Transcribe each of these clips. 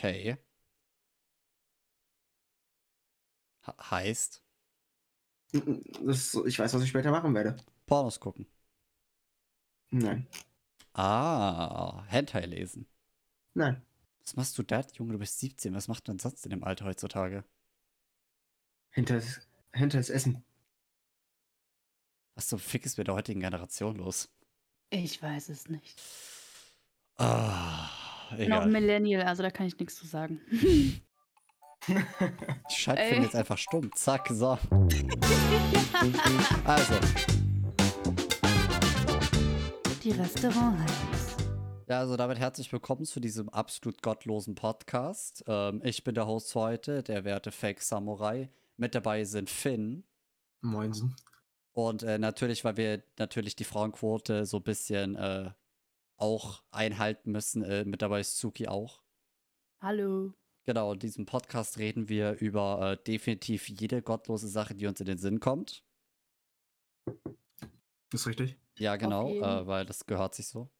Okay. Heißt Das, ich weiß, was ich später machen werde. Pornos gucken. Nein. Ah, Hentai lesen. Nein. Was machst du da, Junge? Du bist 17. Was macht man sonst in dem Alter heutzutage? Hinter das, hinter das Essen. Was zum Fick ist mit der heutigen Generation los? Ich weiß es nicht. Ah, Ich egal. Millennial, also da kann ich nichts zu sagen. Die Schaltfilm Ey. jetzt einfach stumm. Zack, so. Also, Die Restaurant-Highlights. ja, also damit herzlich willkommen zu diesem absolut gottlosen Podcast. Ähm, ich bin der Host für heute, der werte Fake Samurai. Mit dabei sind Finn. Moinsen. Und äh, natürlich, weil wir natürlich die Frauenquote so ein bisschen äh, auch einhalten müssen. Äh, mit dabei ist Suki auch. Hallo. Genau, in diesem Podcast reden wir über äh, definitiv jede gottlose Sache, die uns in den Sinn kommt. Ist richtig? Ja, genau, äh, weil das gehört sich so.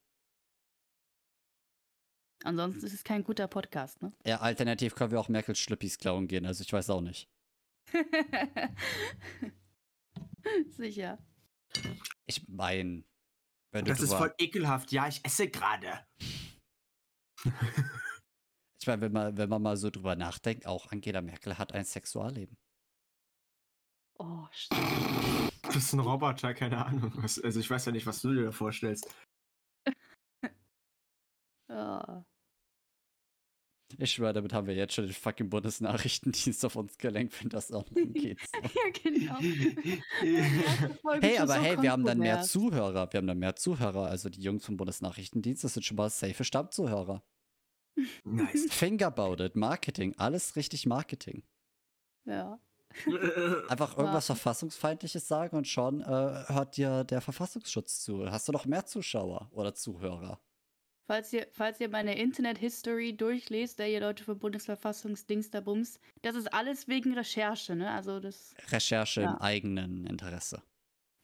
Ansonsten ist es kein guter Podcast, ne? Ja, alternativ können wir auch Merkel Schlüppis klauen gehen, also ich weiß auch nicht. Sicher. Ich meine, Das ist voll ekelhaft. Ja, ich esse gerade. ich meine, wenn man, wenn man mal so drüber nachdenkt, auch Angela Merkel hat ein Sexualleben. Oh, stimmt. Du bist ein Roboter, keine Ahnung. Also ich weiß ja nicht, was du dir da vorstellst. Ja. Ich schwöre, damit haben wir jetzt schon den fucking Bundesnachrichtendienst auf uns gelenkt, wenn das online geht. So. ja, genau. Hey, aber so hey, wir haben dann mehr. Zuhörer. Wir haben dann mehr Zuhörer. Also die Jungs vom Bundesnachrichtendienst, das sind schon mal safe Stammzuhörer. nice. Think about it. Marketing. Alles richtig Marketing. Ja. Einfach Ja. irgendwas Verfassungsfeindliches sagen und schon äh, hört dir der Verfassungsschutz zu. Hast du noch mehr Zuschauer oder Zuhörer? Falls ihr, falls ihr meine Internet-History durchlest, der ihr Leute vom Bundesverfassungsdingsterbums, das ist alles wegen Recherche, ne? Also das. Recherche Ja. im eigenen Interesse.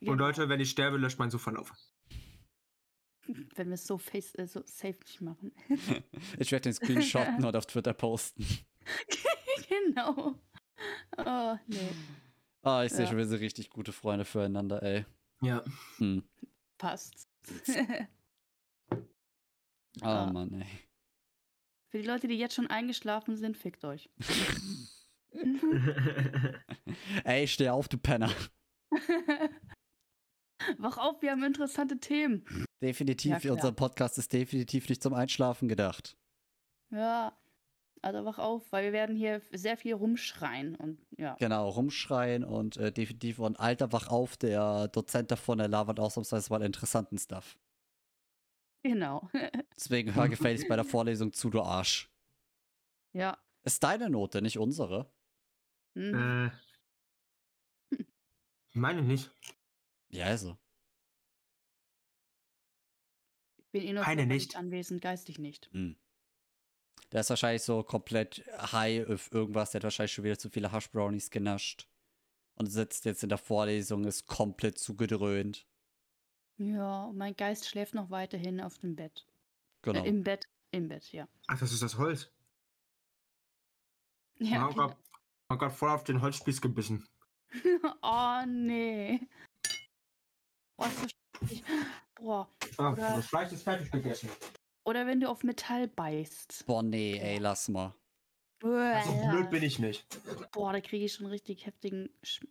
Und Leute, wenn ich sterbe, löscht mein Suchverlauf. Wenn wir es so, face, äh, so safe nicht machen. Ich werde den Screenshotten und auf Twitter posten. genau. Oh, nee. Ah, ich sehe Ja. schon, wir sind richtig gute Freunde füreinander, ey. Ja. Hm. Passt. Oh Ja. Mann, ey. Für die Leute, die jetzt schon eingeschlafen sind, fickt euch. Ey, steh auf, du Penner. Wach auf, wir haben interessante Themen. Definitiv, Ja, unser Podcast ist definitiv nicht zum Einschlafen gedacht. Ja. Also wach auf, weil wir werden hier sehr viel rumschreien und ja. Genau, rumschreien und äh, definitiv und Alter, wach auf, der Dozent davon, der labert ausnahmsweise mal interessanten Stuff. Genau. Deswegen hör gefälligst bei der Vorlesung zu, du Arsch. ja. Ist deine Note, nicht unsere. Mhm. äh. Meine nicht. Ja, also. Ich bin eh nur keine nicht. anwesend, geistig nicht. Hm. Der ist wahrscheinlich so komplett high auf irgendwas, der hat wahrscheinlich schon wieder zu viele Hash Brownies genascht. Und sitzt jetzt in der Vorlesung, ist komplett zugedröhnt. Ja, mein Geist schläft noch weiterhin auf dem Bett. Genau. Äh, Im Bett, im Bett, ja. Ach, das ist das Holz. ja Ja, oh Man hat voll auf den Holzspieß gebissen. oh, nee. Oh, ist so. Boah. Ah, Oder- das Fleisch ist fertig gegessen. Oder wenn du auf Metall beißt. Boah, nee, ey, lass mal. So blöd bin ich nicht. Boah, da kriege ich schon richtig heftigen, sch-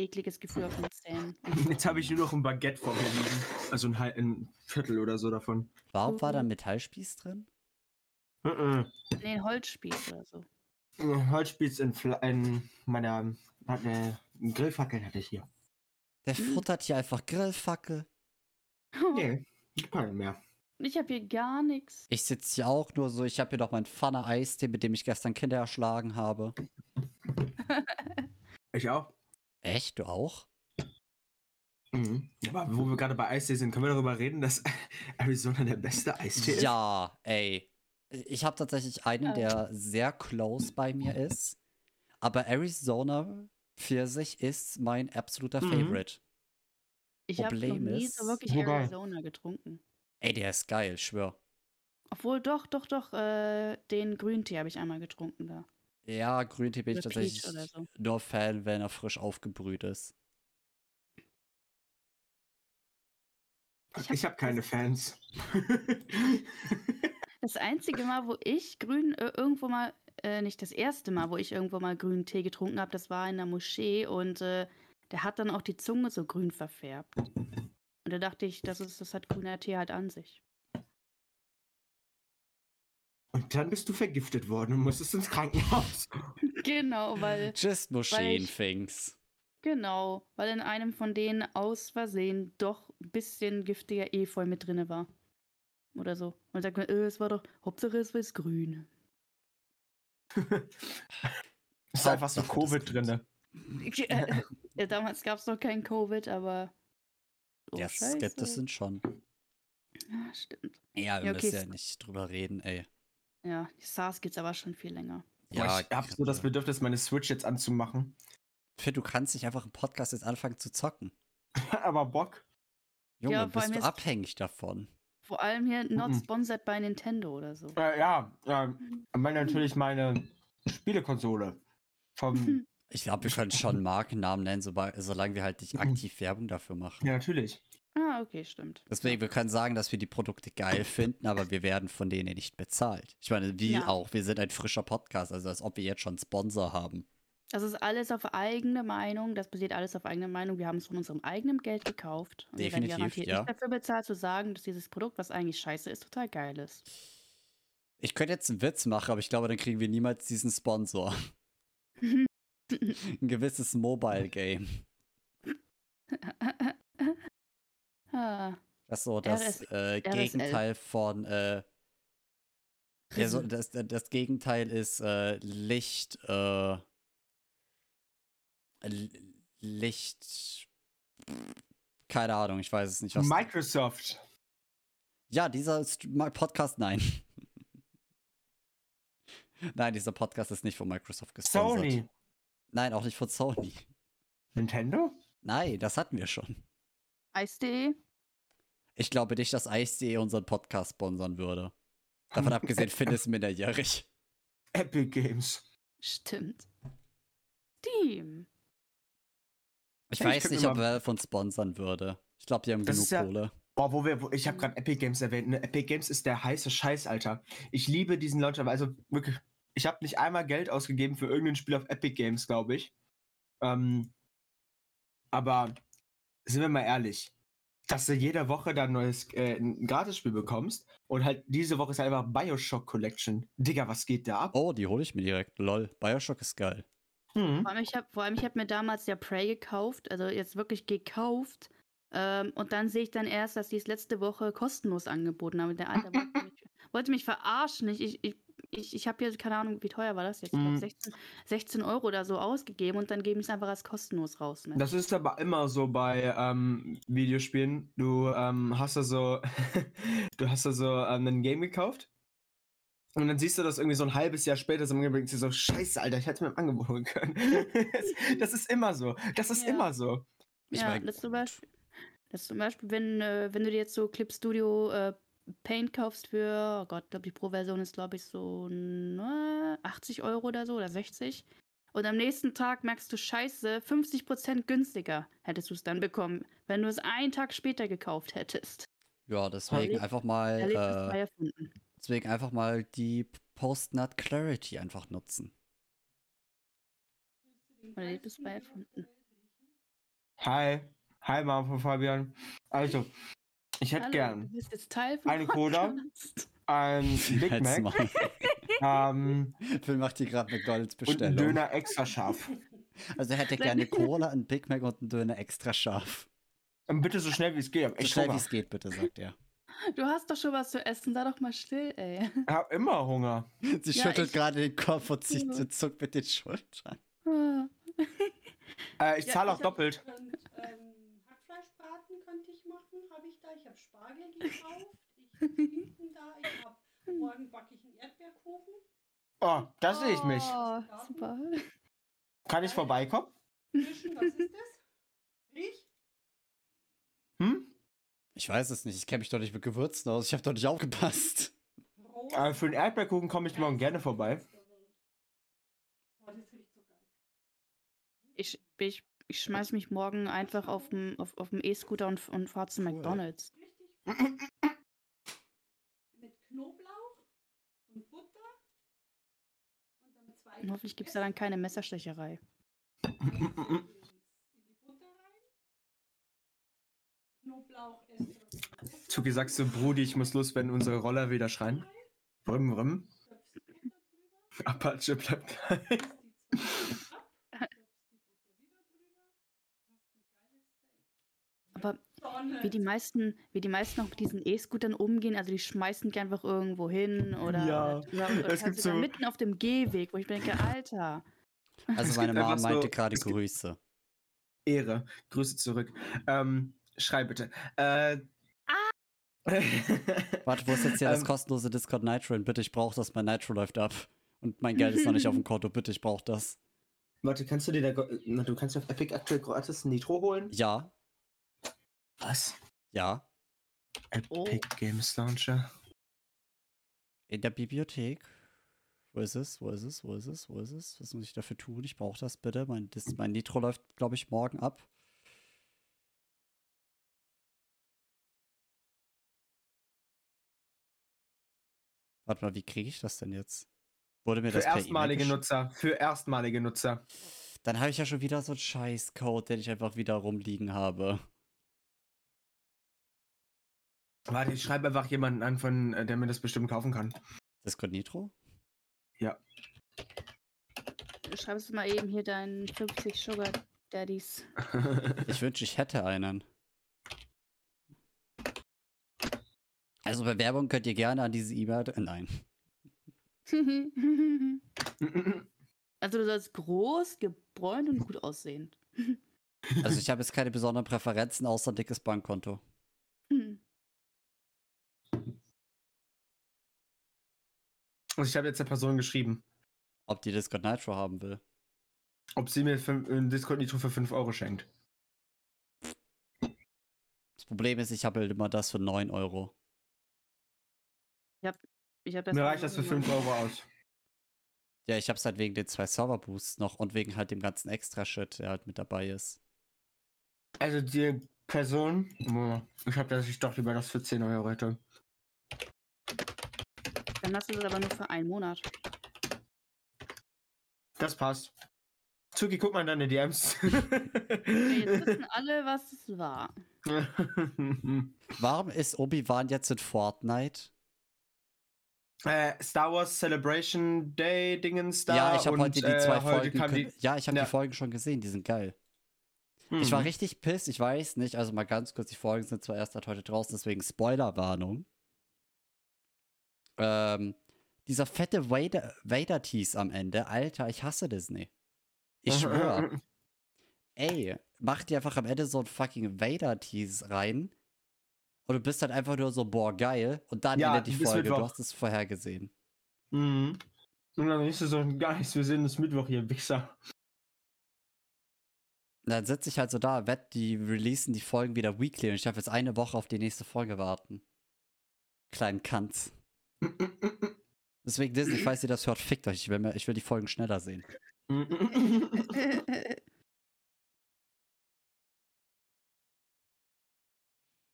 ekliges Gefühl auf den Zähnen. Jetzt habe ich nur noch ein Baguette vor mir liegen. Also ein, ein Viertel oder so davon. Warum war da ein Mhm. Metallspieß drin? Mhm. Nee, ein Holzspieß oder so. Ein Holzspieß in, Fla- in meiner hat eine eine Grillfackel hatte ich hier. Der Hm. futtert hier einfach Grillfackel. Nee, keine mehr. Ich habe hier gar nichts. Ich sitze hier auch nur so, ich habe hier noch meinen Pfanne Eistee, mit dem ich gestern Kinder erschlagen habe. Ich auch. Echt? Du auch? Mhm. Aber wo wir gerade bei Eistee sind, können wir darüber reden, dass Arizona der beste Eistee ist? Ja, ey. Ich habe tatsächlich einen, der sehr close bei mir ist. Aber Arizona für sich ist mein absoluter Mhm. Favorite. Ich habe noch nie so wirklich Wobei- Arizona getrunken. Ey, der ist geil, schwör. Obwohl, doch, doch, doch, äh, den Grüntee habe ich einmal getrunken da. Ja, Grüntee bin ich tatsächlich so. nur Fan, wenn er frisch aufgebrüht ist. Ich hab habe keine Fans. Das einzige Mal, wo ich grün äh, irgendwo mal, äh, nicht das erste Mal, wo ich irgendwo mal grünen Tee getrunken habe, das war in der Moschee und äh, der hat dann auch die Zunge so grün verfärbt. Und da dachte ich, das, ist, das hat grüner Tee halt an sich. Und dann bist du vergiftet worden und musstest ins Krankenhaus. Genau, weil, Just ich- things. genau, weil in einem von denen aus Versehen doch ein bisschen giftiger Efeu mit drinne war. Oder so. Und sagt man, äh, es war doch, Hauptsache es war grün. ist einfach so Covid drinne. Äh, ja, damals gab es noch kein Covid, aber. Oh, Ja, Skeptis sind schon. Ja, stimmt. Ja, wir Ja, okay, müssen ja es- nicht drüber reden, ey. Ja, die SARS gibt's aber schon viel länger. Ja, ich hab so das Grippe. Bedürfnis, meine Switch jetzt anzumachen. Finn, du kannst nicht einfach im Podcast jetzt anfangen zu zocken. Aber Bock. Junge, Ja, bist du abhängig davon. Vor allem hier not sponsored by Nintendo oder so. Äh, ja, äh, meine natürlich meine Spielekonsole. Vom, Ich glaube, wir können schon Markennamen nennen, soba- solange wir halt nicht aktiv Werbung dafür machen. ja, natürlich. Ah, okay, stimmt. Deswegen, wir können sagen, dass wir die Produkte geil finden, aber wir werden von denen nicht bezahlt. Ich meine, wie Ja. auch, wir sind ein frischer Podcast, also als ob wir jetzt schon Sponsor haben. Das ist alles auf eigene Meinung. Das basiert alles auf eigene Meinung. Wir haben es von unserem eigenen Geld gekauft. Und wir werden Definitiv, garantiert ja. nicht dafür bezahlt, zu sagen, dass dieses Produkt, was eigentlich scheiße ist, total geil ist. Ich könnte jetzt einen Witz machen, aber ich glaube, dann kriegen wir niemals diesen Sponsor. Ein gewisses Mobile-Game. ah, Das ist so das RS äh. Gegenteil von. Äh, ja, so, das, das Gegenteil ist äh, Licht. Äh, Licht. Keine Ahnung, ich weiß es nicht. Was Microsoft. ja, dieser Podcast, nein. nein, dieser Podcast ist nicht von Microsoft gesponsert. Sony. Nein, auch nicht von Sony. Nintendo? Nein, das hatten wir schon. Eis.de? Ich glaube nicht, dass Ice.de unseren Podcast sponsern würde. Davon abgesehen, Finn ist minderjährig. Epic Games. Stimmt. Steam. Ich ich weiß nicht, ob Valve uns sponsern würde. Ich glaube, die haben Das genug ja- Kohle. Boah, wo wir, wo, ich habe gerade Epic Games erwähnt. Ne? Epic Games ist der heiße Scheiß, Alter. Ich liebe diesen Launcher, aber also wirklich, ich habe nicht einmal Geld ausgegeben für irgendein Spiel auf Epic Games, glaube ich. Ähm, aber sind wir mal ehrlich, dass du jede Woche da ein neues äh, ein Gratisspiel bekommst und halt diese Woche ist einfach Bioshock Collection. Digga, was geht da ab? Oh, die hole ich mir direkt. Lol. Bioshock ist geil. Hm. Vor allem, ich habe habe mir damals ja Prey gekauft, also jetzt wirklich gekauft. Ähm, und dann sehe ich dann erst, dass die es letzte Woche kostenlos angeboten haben. Der Alter wollte mich, wollte mich verarschen. Ich, ich, ich, ich, ich habe hier, keine Ahnung, wie teuer war das jetzt? Ich Mhm. glaube 16, 16 Euro oder so ausgegeben und dann geben sie es einfach als kostenlos raus. Ne? Das ist aber immer so bei ähm, Videospielen. Du ähm, hast da so, du hast da so ähm, ein Game gekauft und dann siehst du das irgendwie so ein halbes Jahr später so und denkst dir so, scheiße, Alter, ich hätte mir im Angebot holen können. das, das ist immer so. Das ist Ja. immer so. Ich ja, mein, das zum Beispiel, das zum Beispiel wenn, äh, wenn du dir jetzt so Clip Studio äh, Paint kaufst für, oh Gott, ich glaube, die Pro-Version ist, glaube ich, so ne, 80 Euro oder so oder 60. Und am nächsten Tag merkst du, scheiße, 50% günstiger hättest du es dann bekommen, wenn du es einen Tag später gekauft hättest. ja, deswegen Erlebt- einfach mal, äh, erfunden. deswegen einfach mal die Post-Nut Clarity einfach nutzen. Erlebnis frei erfunden. Hi. Hi, Mama von Fabian. Also, ich hätte Hallo, gern Du bist jetzt Teil von Eine Cola? Ein Big Mac ähm, Phil macht hier gerade eine und Goldbestellung. einen Döner extra scharf. Also er hätte gerne Cola, einen Big Mac und einen Döner extra scharf. Und bitte so schnell wie es geht. Ich hab So schnell wie es geht, bitte, sagt er. Du hast doch schon was zu essen, sei doch mal still, ey. Ich hab immer Hunger. Sie Ja, schüttelt ich- gerade den Kopf und zieht, Ja. zuckt mit den Schultern. Ah. Äh, ich Ja, zahle auch Ich hab- doppelt. Und, ähm, Hackfleischbraten könnte ich machen, habe ich da. Ich habe Spargel gekauft, ich habe Schinken da, ich habe morgen backe ich einen Erdbeerkuchen. Oh, da sehe ich mich. Oh, super. Kann ich vorbeikommen? Fischen, was ist das? Riech? Hm? Ich weiß es nicht, ich kenne mich doch nicht mit Gewürzen aus, ich habe doch nicht aufgepasst. Aber für den Erdbeerkuchen komme ich morgen gerne vorbei. Das. Ich, ich, ich schmeiß mich morgen einfach auf dem auf, auf dem E-Scooter und, und fahr zu Cool. McDonalds. Mit Knoblauch und Butter. Und dann zwei. Und hoffentlich gibt es da dann keine Messerstecherei. in die Butter rein. Knoblauch, Essig. Zuki, sagst du, Brudi, ich muss los, wenn unsere Roller wieder schreien? Rum, rum. Apache bleibt klein. Aber Wie die meisten, wie die meisten auch mit diesen E-Scootern umgehen, also die schmeißen die einfach irgendwo hin oder, Ja, oder, oder es gibt sogar so- mitten auf dem Gehweg, wo ich denke, Alter. Also meine einfach meinte so- gerade Grüße. Ehre. Grüße zurück. Ähm, schrei bitte. Äh, Warte, wo ist jetzt hier das Ähm, kostenlose Discord Nitro? Und bitte, ich brauche das, mein Nitro läuft ab. Und mein Geld ist noch nicht auf dem Konto, bitte, ich brauche das. Warte, kannst du dir da. du kannst dir auf Epic aktuell gratis ein Nitro holen? Ja, Was? ja. Epic Oh. Games Launcher. In der Bibliothek. Wo ist es? Wo ist es? Wo ist es? Wo ist es? Was muss ich dafür tun? Ich brauche das bitte. Mein, das, mein Nitro läuft, glaube ich, morgen ab. Warte mal, wie kriege ich das denn jetzt? Wurde mir Für das per E-Mail erstmalige geschickt? Nutzer. Für erstmalige Nutzer. Dann habe ich ja schon wieder so einen Scheißcode, den ich einfach wieder rumliegen habe. Warte, ich schreibe einfach jemanden an, von, äh, der mir das bestimmt kaufen kann. Discord Nitro? Schreibst du mal eben hier deinen 50 Sugar Daddies. Ich wünsche, ich hätte einen. Also Bewerbung könnt ihr gerne an diese E-Mail. Nein. also du sollst groß, gebräunt und gut aussehen. Also ich habe jetzt keine besonderen Präferenzen außer dickes Bankkonto. Hm. Und ich habe jetzt der Person geschrieben, Ob die Discord Nitro haben will. ob sie mir ein Discord Nitro für 5 Euro schenkt. Das Problem ist, ich habe halt immer das für 9 Euro. Ich hab das Mir reicht das für irgendwann- 5 Euro aus. Ja, ich habe es halt wegen den zwei Server-Boosts noch und wegen halt dem ganzen Extra-Shit, der halt mit dabei ist. Also die Person, ich habe dass ich doch lieber das für 10 Euro hätte. Dann hast du das aber nur für einen Monat. Das passt. Zuki, guck mal in deine DMs. Okay, jetzt wissen alle, was es war. Warum ist Obi-Wan jetzt in Fortnite? äh, Star Wars Celebration Day Dingens da. ja, ich habe heute die äh, zwei heute Folgen. die, ja, ich habe Ja. die Folgen schon gesehen, die sind geil. Ich war Mhm. richtig piss, ich weiß nicht. Also mal ganz kurz, die Folgen sind zwar erst heute draußen, deswegen Spoilerwarnung. Ähm, dieser fette Vader- Vader-Tease am Ende, Alter, ich hasse Disney. Ich schwör. Ey, mach dir einfach am Ende so ein fucking Vader-Tease rein. Und du bist halt einfach nur so, boah, geil. Und dann Ja, endet die Folge. Du Mittwoch. hast es vorhergesehen. Mhm. Und dann ist es so gar nichts. Wir sehen uns Mittwoch hier, Wichser. Und dann sitze ich halt so da, wett, die releasen die Folgen wieder weekly und ich darf jetzt eine Woche auf die nächste Folge warten. Kleinen Kanz. Deswegen Disney, falls ihr das hört, fickt euch. Ich will, mir, ich will die Folgen schneller sehen.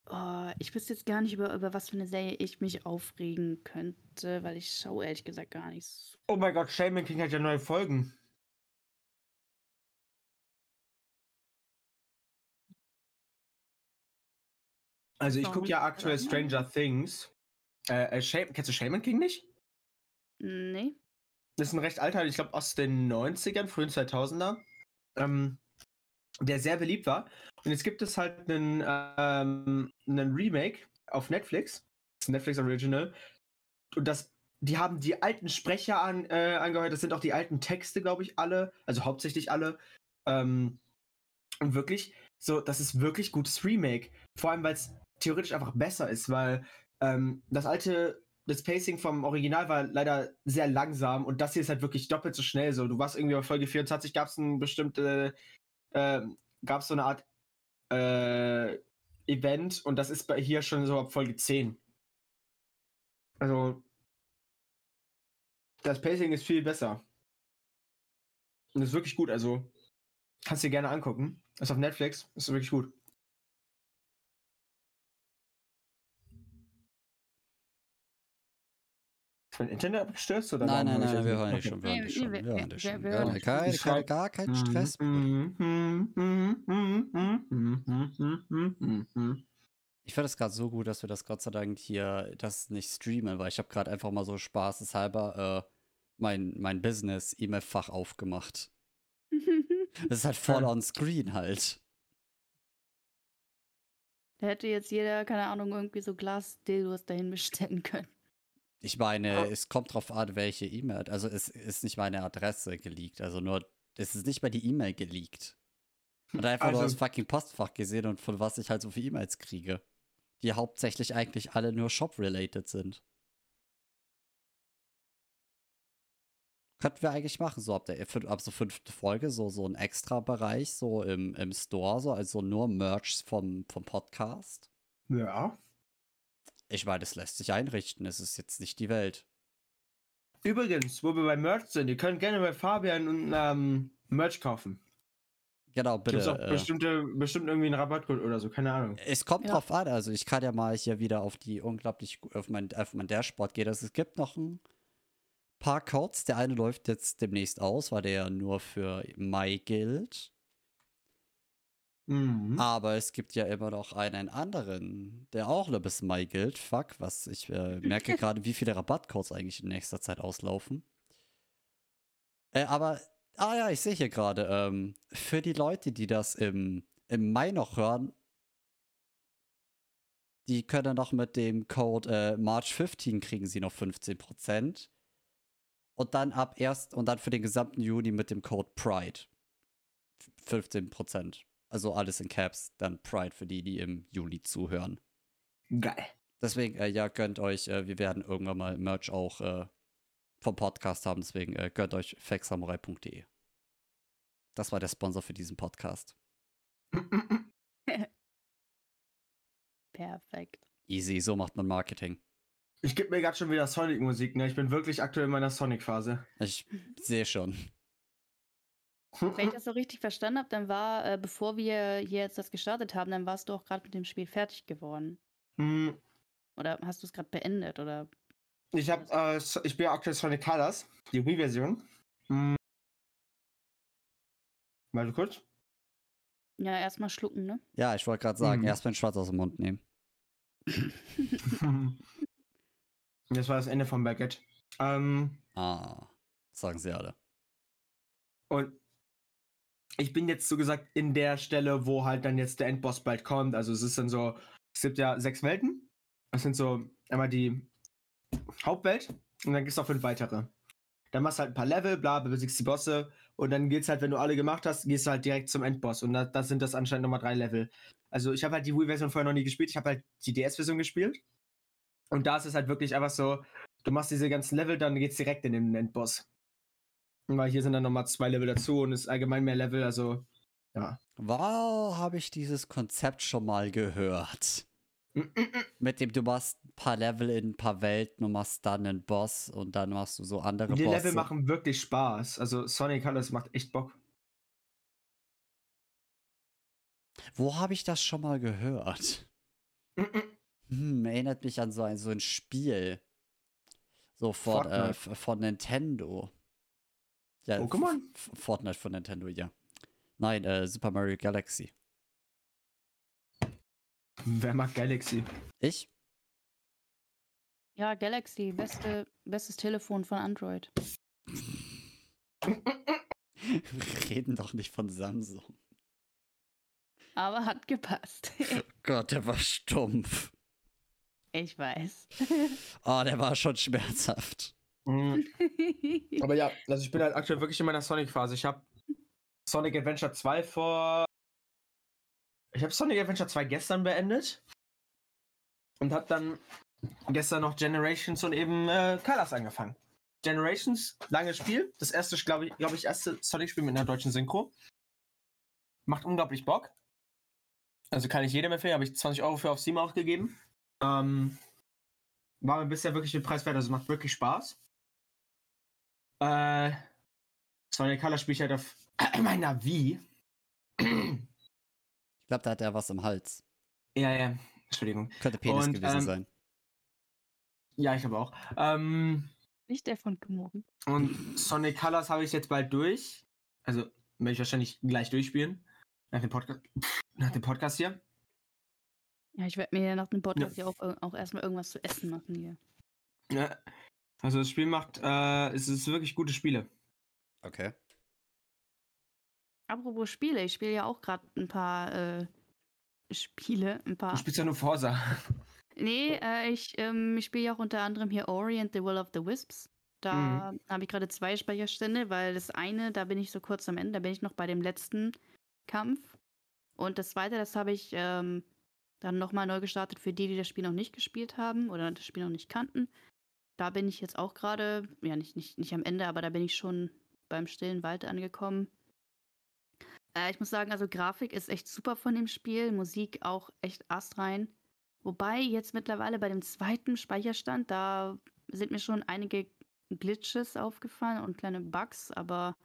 oh, ich wüsste jetzt gar nicht, über, über was für eine Serie ich mich aufregen könnte, weil ich schaue ehrlich gesagt gar nichts. oh mein Gott, Shaman King hat ja neue Folgen. Also ich gucke ja aktuell? Stranger Things. Äh, äh, kennst du Shaman King nicht? Nee? Das ist ein recht alter, ich glaube aus den 90ern, frühen 2000er, ähm, der sehr beliebt war. Und jetzt gibt es halt einen, ähm, einen Remake auf Netflix, das ist Netflix Original. Und das, die haben die alten Sprecher an, äh, angehört, das sind auch die alten Texte, glaube ich, alle, also hauptsächlich alle. Ähm, und wirklich, so, das ist wirklich gutes Remake. Vor allem, weil es theoretisch einfach besser ist, weil ähm, das alte das Pacing vom Original war leider sehr langsam und das hier ist halt wirklich doppelt so schnell so. Du warst irgendwie bei Folge 24, gab es ein bestimmte, äh, gab es so eine Art äh, Event und das ist bei hier schon so ab Folge 10. Also, Das Pacing ist viel besser. Und ist wirklich gut, also kannst du dir gerne angucken. Ist auf Netflix, ist wirklich gut. Mein Internet abgestürzt oder Nein, nein, nein, wir das- hören dich schon, wir hören dich schon, wir- wir hören wir- dich schon. wir Gar, hören kein, dich. kein, Ich kein, schreib- gar kein Stress. Bruder. Mhm. Ich finde es gerade so gut, dass wir das Gott sei Dank hier das nicht streamen, weil ich habe gerade einfach mal so spaßeshalber äh, mein, mein Business-E-Mail-Fach aufgemacht. Das ist halt voll on screen halt. Da hätte jetzt jeder, keine Ahnung, irgendwie so Glas-Dildos dahin bestellen können. Ich meine, Oh. es kommt drauf an, welche E-Mail. Also es ist nicht meine Adresse geleakt. Also nur, es ist nicht mal die E-Mail geleakt. Und einfach nur Also- das fucking Postfach gesehen und von was ich halt so für E-Mails kriege. Die hauptsächlich eigentlich alle nur Shop-related sind. Könnten wir eigentlich machen, so ab der ab so fünften Folge, so, so ein extra Bereich, so im, im Store, so, also nur Merch vom, vom Podcast. Ja. Ich meine, das lässt sich einrichten, es ist jetzt nicht die Welt. Übrigens, wo wir bei Merch sind, ihr könnt gerne bei Fabian und ähm, Merch kaufen. Genau, bitte. Gibt es auch äh, bestimmte, bestimmt irgendwie einen Rabattcode oder so, keine Ahnung. Es kommt Ja. drauf an, also ich kann ja mal hier wieder auf die unglaublich, auf mein, auf mein Dashboard gehen. Also es gibt noch ein paar Codes. Der eine läuft jetzt demnächst aus, weil der ja nur für Mai gilt. Mhm. Aber es gibt ja immer noch einen anderen, der auch nur bis Mai gilt. Fuck, was ich äh, merke gerade, wie viele Rabattcodes eigentlich in nächster Zeit auslaufen. Äh, aber, ah ja, ich sehe hier gerade, ähm, für die Leute, die das im, im Mai noch hören, die können noch mit dem Code äh, March 15 kriegen sie noch 15%. Und dann ab erst, und dann für den gesamten Juni mit dem Code Pride. 15%. Also alles in Caps, dann Pride für die, die im Juli zuhören. Geil. Deswegen, äh, ja, gönnt euch, äh, wir werden irgendwann mal Merch auch äh, vom Podcast haben, deswegen äh, gönnt euch fakesamurai.de. Das war der Sponsor für diesen Podcast. Perfekt. Easy, so macht man Marketing. Ich gebe mir gerade schon wieder Sonic-Musik, ne? Ich bin wirklich aktuell in meiner Sonic-Phase. Ich sehe schon. Wenn ich das so richtig verstanden habe, dann war, äh, bevor wir hier jetzt das gestartet haben, dann warst du auch gerade mit dem Spiel fertig geworden. Hm, Oder hast du es gerade beendet? Oder Ich habe, äh, ich bin aktuell Sonic Colors, die Wii-Version. Hm. Warte kurz. ja, erstmal schlucken, ne? Ja, ich wollte gerade sagen, Mhm. erstmal den Schwarz aus dem Mund nehmen. das war das Ende von Baguette. Ähm, Ah, sagen sie alle. und ich bin jetzt so gesagt in der Stelle, wo halt dann jetzt der Endboss bald kommt. Also es ist dann so, es gibt ja sechs Welten. Das sind so einmal die Hauptwelt und dann gibt es noch fünf weitere. Dann machst du halt ein paar Level, bla, besiegst die Bosse und dann geht's halt, wenn du alle gemacht hast, gehst du halt direkt zum Endboss und da, das sind das anscheinend nochmal drei Level. Also ich habe halt die Wii-Version vorher noch nie gespielt, ich habe halt die DS-Version gespielt und da ist es halt wirklich einfach so, du machst diese ganzen Level, dann geht's direkt in den Endboss. Weil hier sind dann nochmal zwei Level dazu und es ist allgemein mehr Level, also ja. Wow, habe ich dieses Konzept schon mal gehört. Mit dem du machst ein paar Level in ein paar Welten und machst dann einen Boss und dann machst du so andere Die Bosse. Level machen wirklich Spaß. Also Sonic Colors macht echt Bock. Wo habe ich das schon mal gehört? Hm, erinnert mich an so ein, so ein Spiel. So von, äh, von Nintendo. Ja, Pokémon? f- Fortnite von Nintendo, ja. Nein, äh, Super Mario Galaxy. Wer mag Galaxy? Ich? Ja, Galaxy, beste, bestes Telefon von Android. Wir reden doch nicht von Samsung. Aber hat gepasst. Gott, der war stumpf. ich weiß. Oh, der war schon schmerzhaft. Mhm. Aber ja, also ich bin halt aktuell wirklich in meiner Sonic-Phase. Ich habe Sonic Adventure 2 vor. Ich habe Sonic Adventure 2 gestern beendet. Und habe dann gestern noch Generations und eben äh, Colors angefangen. Generations, langes Spiel. Das erste, glaube ich, glaube ich, erste Sonic-Spiel mit einer deutschen Synchro. Macht unglaublich Bock. Also kann ich jedem empfehlen, habe ich 20 Euro für auf Steam ausgegeben. Ähm, war mir bisher wirklich den Preis wert, also macht wirklich Spaß. Äh, Sonic Color spiele ich halt auf meiner Wii. Ich glaube, da hat er was im Hals. ja, ja, Entschuldigung. Könnte Penis Und, gewesen ähm, sein. Ja, ich habe auch. Ähm, Nicht der von Gemorgen. und Sonic Colors habe ich jetzt bald durch. Also werde ich wahrscheinlich gleich durchspielen. Nach dem Podcast, nach dem Podcast hier. Ja, ich werde mir nach dem Podcast ja auch, äh, auch erstmal irgendwas zu essen machen hier. Ja. Also das Spiel macht, äh, es ist wirklich gute Spiele. Okay. Apropos Spiele, ich spiele ja auch gerade ein paar äh, Spiele, ein Du paar. spielst ja nur Forsa. Nee, äh, ich, ähm, ich spiele ja auch unter anderem hier Ori and the Will of the Wisps. Da habe ich gerade zwei Speicherstände, weil das eine, da bin ich so kurz am Ende, da bin ich noch bei dem letzten Kampf. Und das zweite, das habe ich ähm, dann nochmal neu gestartet für die, die das Spiel noch nicht gespielt haben oder das Spiel noch nicht kannten. Da bin ich jetzt auch gerade, ja, nicht, nicht, nicht am Ende, aber da bin ich schon beim stillen Wald angekommen. Äh, ich muss sagen, also Grafik ist echt super von dem Spiel, Musik auch echt astrein. Wobei jetzt mittlerweile bei dem zweiten Speicherstand, da sind mir schon einige Glitches aufgefallen und kleine Bugs, aber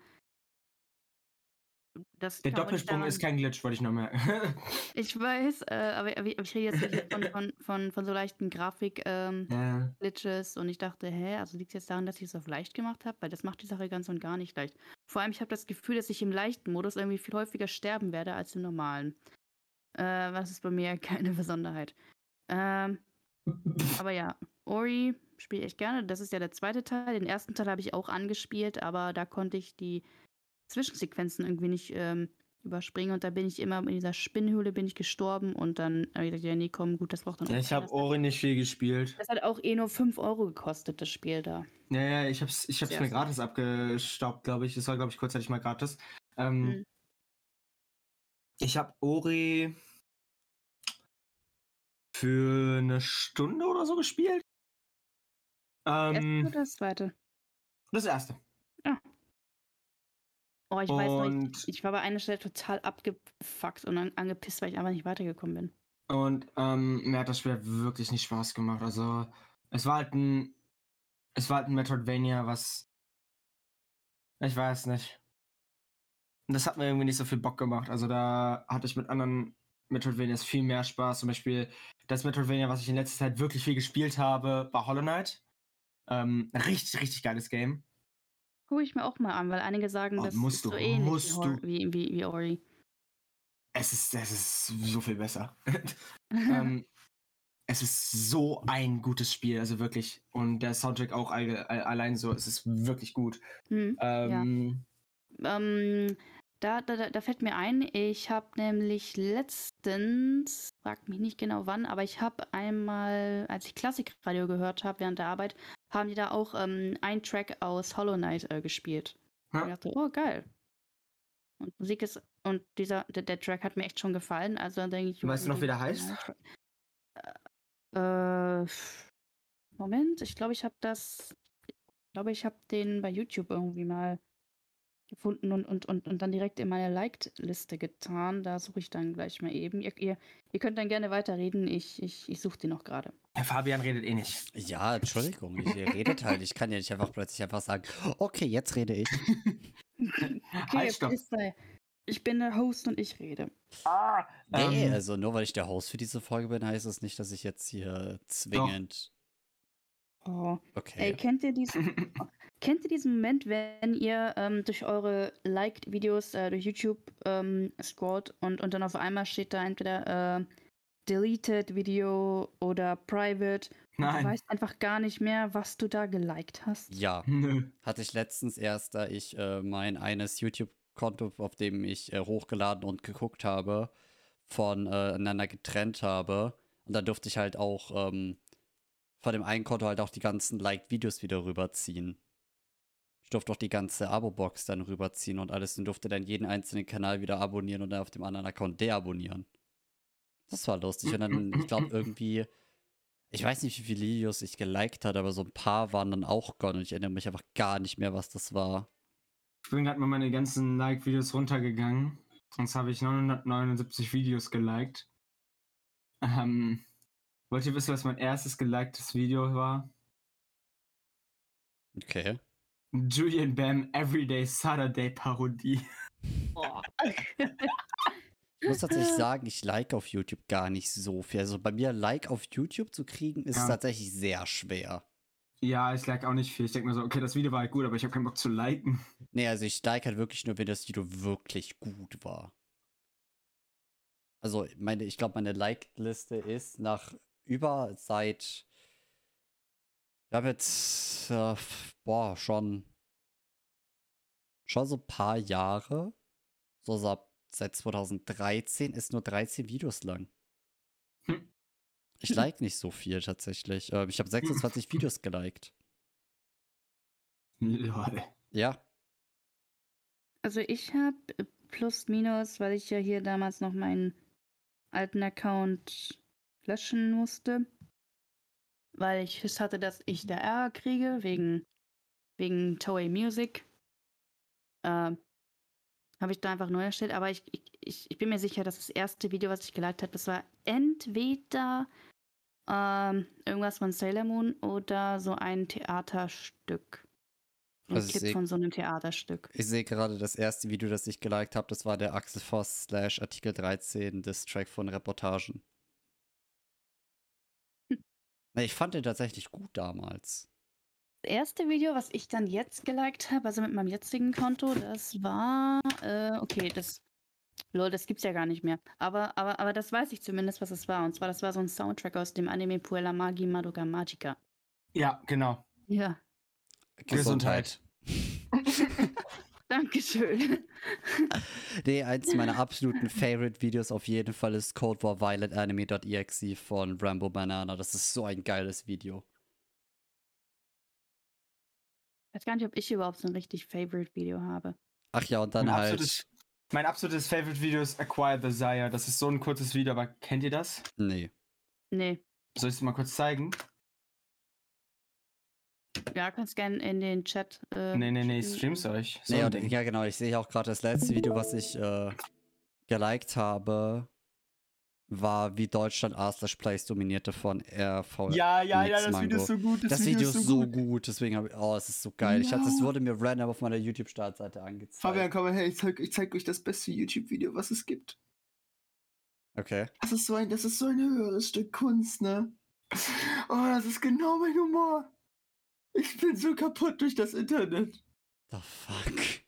das Der Doppelsprung daran- ist kein Glitch, wollte ich noch merken. Ich weiß, äh, aber, aber ich rede jetzt von, von, von, von so leichten Grafik-Glitches ja. und ich dachte, hä, also liegt es jetzt daran, dass ich es auf leicht gemacht habe? Weil das macht die Sache ganz und gar nicht leicht. Vor allem, ich habe das Gefühl, dass ich im leichten Modus irgendwie viel häufiger sterben werde als im normalen. Äh, was ist bei mir keine Besonderheit. Ähm, aber ja, Ori spiele ich gerne. Das ist ja der zweite Teil. Den ersten Teil habe ich auch angespielt, aber da konnte ich die Zwischensequenzen irgendwie nicht ähm, überspringen und da bin ich immer in dieser Spinnhöhle bin ich gestorben und dann habe ich gesagt, ja, nee, komm, gut, das braucht dann ja, ich habe. Ori nicht viel gespielt. Das hat auch eh nur 5 Euro gekostet, das Spiel da. Ja, ja, ich hab's, ich hab's Sehr mir gratis abgestaubt, glaube ich. Das war, glaube ich, kurzzeitig mal gratis. Ähm, Mhm. Ich habe Ori für eine Stunde oder so gespielt. Das erste Ähm, oder das zweite? das erste. Oh, ich weiß noch, Und- ich, ich war bei einer Stelle total abgefuckt und an, angepisst, weil ich einfach nicht weitergekommen bin. Und ähm, mir hat das Spiel wirklich nicht Spaß gemacht. Also, es war halt ein. Es war halt ein Metroidvania, was. Ich weiß nicht. Und das hat mir irgendwie nicht so viel Bock gemacht. Also, da hatte ich mit anderen Metroidvanias viel mehr Spaß. Zum Beispiel das Metroidvania, was ich in letzter Zeit wirklich viel gespielt habe, war Hollow Knight. Ähm, richtig, richtig geiles Game. Gucke ich mir auch mal an, weil einige sagen, Oh, das ist so du, ähnlich musst wie, wie, wie, wie Ori. Es ist, es ist so viel besser. ähm, es ist so ein gutes Spiel, also wirklich. Und der Soundtrack auch alle, all- allein so, es ist wirklich gut. hm. Ähm, Ähm, da, da, da- da fällt mir ein, ich habe nämlich letztens, frag mich nicht genau wann, aber ich habe einmal, als ich Klassikradio gehört habe während der Arbeit, haben die da auch ähm, einen Track aus Hollow Knight äh, gespielt. Ja. Und ich dachte, oh geil. Und Musik ist, und dieser, der, der Track hat mir echt schon gefallen, also dann denke ich. Weißt du noch, wie der heißt? Äh, Moment, ich glaube, ich habe das, ich glaube, ich habe den bei YouTube irgendwie mal gefunden und, und, und, und dann direkt in meine Liked-Liste getan. Da suche ich dann gleich mal eben. Ihr, ihr, ihr könnt dann gerne weiterreden. Ich, ich, ich suche die noch gerade. der Fabian redet eh nicht. Ja, Entschuldigung, ich ihr redet halt. Ich kann ja nicht einfach plötzlich einfach sagen, okay, jetzt rede ich. Okay, halt, stopp. Ich bin der Host und ich rede. Ah, Nee, ähm, also nur weil ich der Host für diese Folge bin, heißt es nicht, dass ich jetzt hier zwingend. Oh. Okay. Ey, kennt ihr diesen, kennt ihr diesen Moment, wenn ihr ähm, durch eure Liked-Videos äh, durch YouTube ähm, scrollt und, und dann auf einmal steht da entweder äh, Deleted Video oder Private und du Nein. weißt einfach gar nicht mehr, was du da geliked hast? ja, hatte ich letztens erst, da ich äh, mein eines YouTube-Konto, auf dem ich äh, hochgeladen und geguckt habe, voneinander getrennt habe. Und da durfte ich halt auch ähm, von dem einen Konto halt auch die ganzen Liked-Videos wieder rüberziehen. Ich durfte auch die ganze Abo-Box dann rüberziehen und alles und durfte dann jeden einzelnen Kanal wieder abonnieren und dann auf dem anderen Account deabonnieren. Das war lustig. Und dann, ich glaube, irgendwie, ich weiß nicht, wie viele Videos ich geliked hatte, aber so ein paar waren dann auch gone und ich erinnere mich einfach gar nicht mehr, was das war. Ich bin gerade mal meine ganzen Like-Videos runtergegangen. Sonst habe ich 979 Videos geliked. Ähm, wollt ihr wissen, was mein erstes geliktes Video war? Okay. Julian Bam Everyday Saturday Parodie. Boah. Ich muss tatsächlich sagen, ich like auf YouTube gar nicht so viel. Also bei mir Like auf YouTube zu kriegen, ist Ja. tatsächlich sehr schwer. Ja, ich like auch nicht viel. Ich denke mir so, okay, das Video war halt gut, aber ich habe keinen Bock zu liken. Nee, also ich like halt wirklich nur, wenn das Video wirklich gut war. Also, meine, ich glaube, meine Like-Liste ist nach über seit. Ich habe jetzt, äh, boah, schon. Schon so ein paar Jahre. So seit, seit 2013 ist nur 13 Videos lang. Hm. Ich like nicht so viel tatsächlich. Ähm, ich habe 26 Videos geliked. Lol. Ja. Also ich habe plus minus, weil ich ja hier damals noch meinen alten Account löschen musste, weil ich Schiss hatte, dass ich da Ärger kriege wegen wegen Toei Music. Ähm, habe ich da einfach neu erstellt, aber ich, ich, ich, bin mir sicher, dass das erste Video, was ich geliked habe, das war entweder ähm, irgendwas von Sailor Moon oder so ein Theaterstück. Ein Also ich Clip seh- von so einem Theaterstück. Ich sehe gerade das erste Video, das ich geliked habe, das war der Axel Voss slash Artikel 13 des Track von Reportagen. Ich fand den tatsächlich gut damals. Das erste Video, was ich dann jetzt geliked habe, also mit meinem jetzigen Konto, das war, äh, okay, das, lol, das gibt's ja gar nicht mehr. Aber, aber, aber das weiß ich zumindest, was es war. Und zwar, das war so ein Soundtrack aus dem Anime Puella Magi Madoka Magica. Ja, genau. Ja, Gesundheit. Dankeschön. Nee, eins meiner absoluten Favorite-Videos auf jeden Fall ist Cold War Violet Anime.exe von Rambo Banana. Das ist so ein geiles Video. Ich weiß gar nicht, ob ich überhaupt so ein richtig Favorite-Video habe. Ach ja, und dann mein, halt. absolutes, mein absolutes Favorite Video ist Acquire the Sire. Das ist so ein kurzes Video, aber kennt ihr das? Nee. Nee. Soll ich es mal kurz zeigen? Ja, kannst gerne in den Chat. Äh, nee, nee, nee, stream's euch. So Nee, und, ja, genau. Ich sehe auch gerade das letzte Video, was ich äh, geliked habe, war wie Deutschland A/Slash Plays dominierte von RV. ja, ja, ja, das Video ist so gut. Das, Video ist so gut. gut, deswegen habe ich, oh, es ist so geil. Ich hatte, es wurde mir random auf meiner YouTube-Startseite angezeigt. Fabian, komm mal her, ich zeig, ich zeig euch das beste YouTube-Video, was es gibt. Okay. Das ist so ein, das ist so ein höheres Stück Kunst, ne? Oh, das ist genau mein Humor. Ich bin so kaputt durch das Internet. The fuck.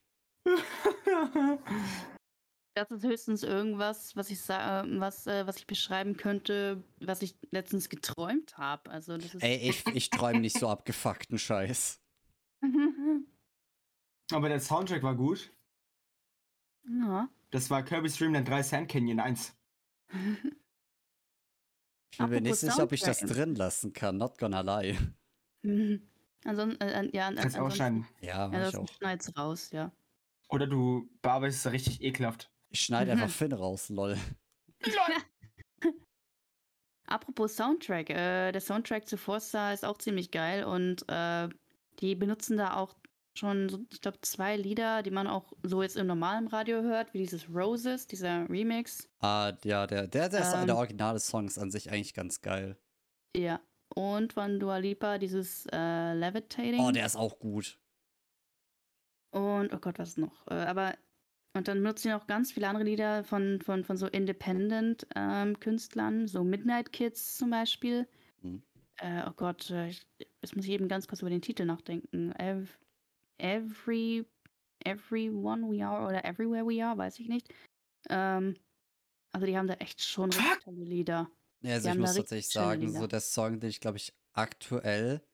Das ist höchstens irgendwas, was ich sa was, äh, was ich beschreiben könnte, was ich letztens geträumt habe. Also das ist. Ey, ich, ich träume nicht so abgefuckten Scheiß. Aber der Soundtrack war gut. ja. Das war Kirby's Dream Land 3 Sand Canyon 1. Ich bin mir nicht sicher, ob ich das drin lassen kann. Not gonna lie. Ansonsten, äh, ja, an, Kannst ansonsten, ausschneiden. Ja, ja, ich auch. schneid's raus, ja. Oder du bearbeitest es richtig ekelhaft. Ich schneide Mhm. einfach Finn raus, lol. Apropos Soundtrack, äh, der Soundtrack zu Forza ist auch ziemlich geil und äh, die benutzen da auch schon, so, ich glaube, zwei Lieder, die man auch so jetzt im normalen Radio hört, wie dieses Roses, dieser Remix. Ah, ja, der, der, der, ist, Ähm. der originale Song ist an sich eigentlich ganz geil. Ja. Und von Dua Lipa dieses äh, Levitating. Oh, der ist auch gut. Und, oh Gott, was noch? Äh, aber, und dann benutzen die auch ganz viele andere Lieder von, von, von so Independent-Künstlern, so Midnight Kids zum Beispiel. Mhm. Äh, oh Gott, äh, ich, jetzt muss ich eben ganz kurz über den Titel nachdenken. Ev every, everyone we are oder Everywhere we are, weiß ich nicht. Ähm, also die haben da echt schon tolle Lieder. Ja, also Die ich muss tatsächlich sagen, Lieder. so der Song, den ich, glaube ich, aktuell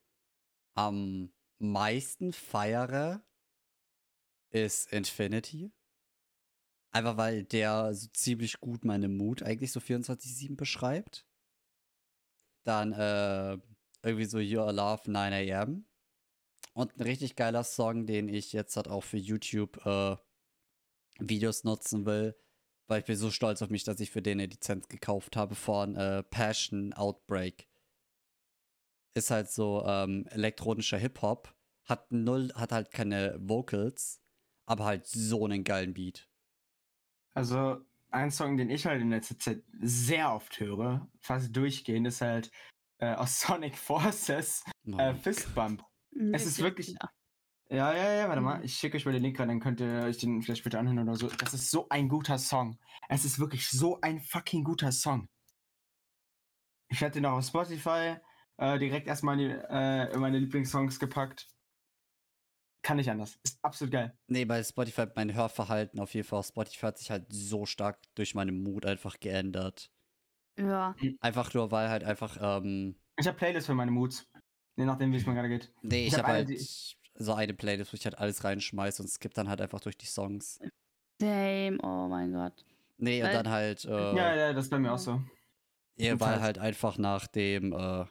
am meisten feiere, ist Infinity. Einfach weil der so ziemlich gut meine Mut eigentlich so 24-7 beschreibt. Dann äh, irgendwie so Your Love 9 AM. Und ein richtig geiler Song, den ich jetzt halt auch für YouTube äh, Videos nutzen will, weil ich bin so stolz auf mich, dass ich für den eine Lizenz gekauft habe von äh, Passion Outbreak. Ist halt so ähm, elektronischer Hip-Hop, hat null, hat halt keine Vocals, aber halt so einen geilen Beat. Also, ein Song, den ich halt in letzter Zeit sehr oft höre, fast durchgehend, ist halt äh, aus Sonic Forces äh, mein Fist Bump. Es ist wirklich- Ja. Ja, ja, ja, warte mal. Mhm. Ich schicke euch mal den Link rein, dann könnt ihr euch den vielleicht später anhören oder so. Das ist so ein guter Song. Es ist wirklich so ein fucking guter Song. Ich hatte den auch auf Spotify äh, direkt erstmal in, die, äh, in meine Lieblingssongs gepackt. Kann nicht anders. Ist absolut geil. Nee, bei Spotify, mein Hörverhalten auf jeden Fall. Spotify hat sich halt so stark durch meine Mut einfach geändert. Ja. Einfach nur, weil halt einfach, ähm, Ich habe Playlists für meine Moods. Je nachdem, wie es mir gerade geht. nee, Ich ich hab habe eine, halt die- so eine Playlist, wo ich halt alles reinschmeiße und skippe dann halt einfach durch die Songs. Same. Oh mein Gott. Nee, und Weil- dann halt, äh, Ja, ja, das ist bei mir auch so. Ja, weil halt einfach nach dem, äh,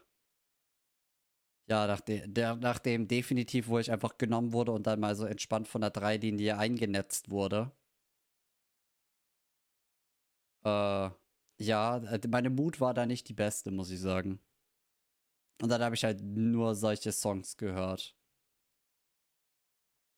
ja, nach, de der, nach dem definitiv, wo ich einfach genommen wurde und dann mal so entspannt von der Dreilinie eingenetzt wurde. Äh, ja, meine Mut war da nicht die beste, muss ich sagen. Und dann habe ich halt nur solche Songs gehört.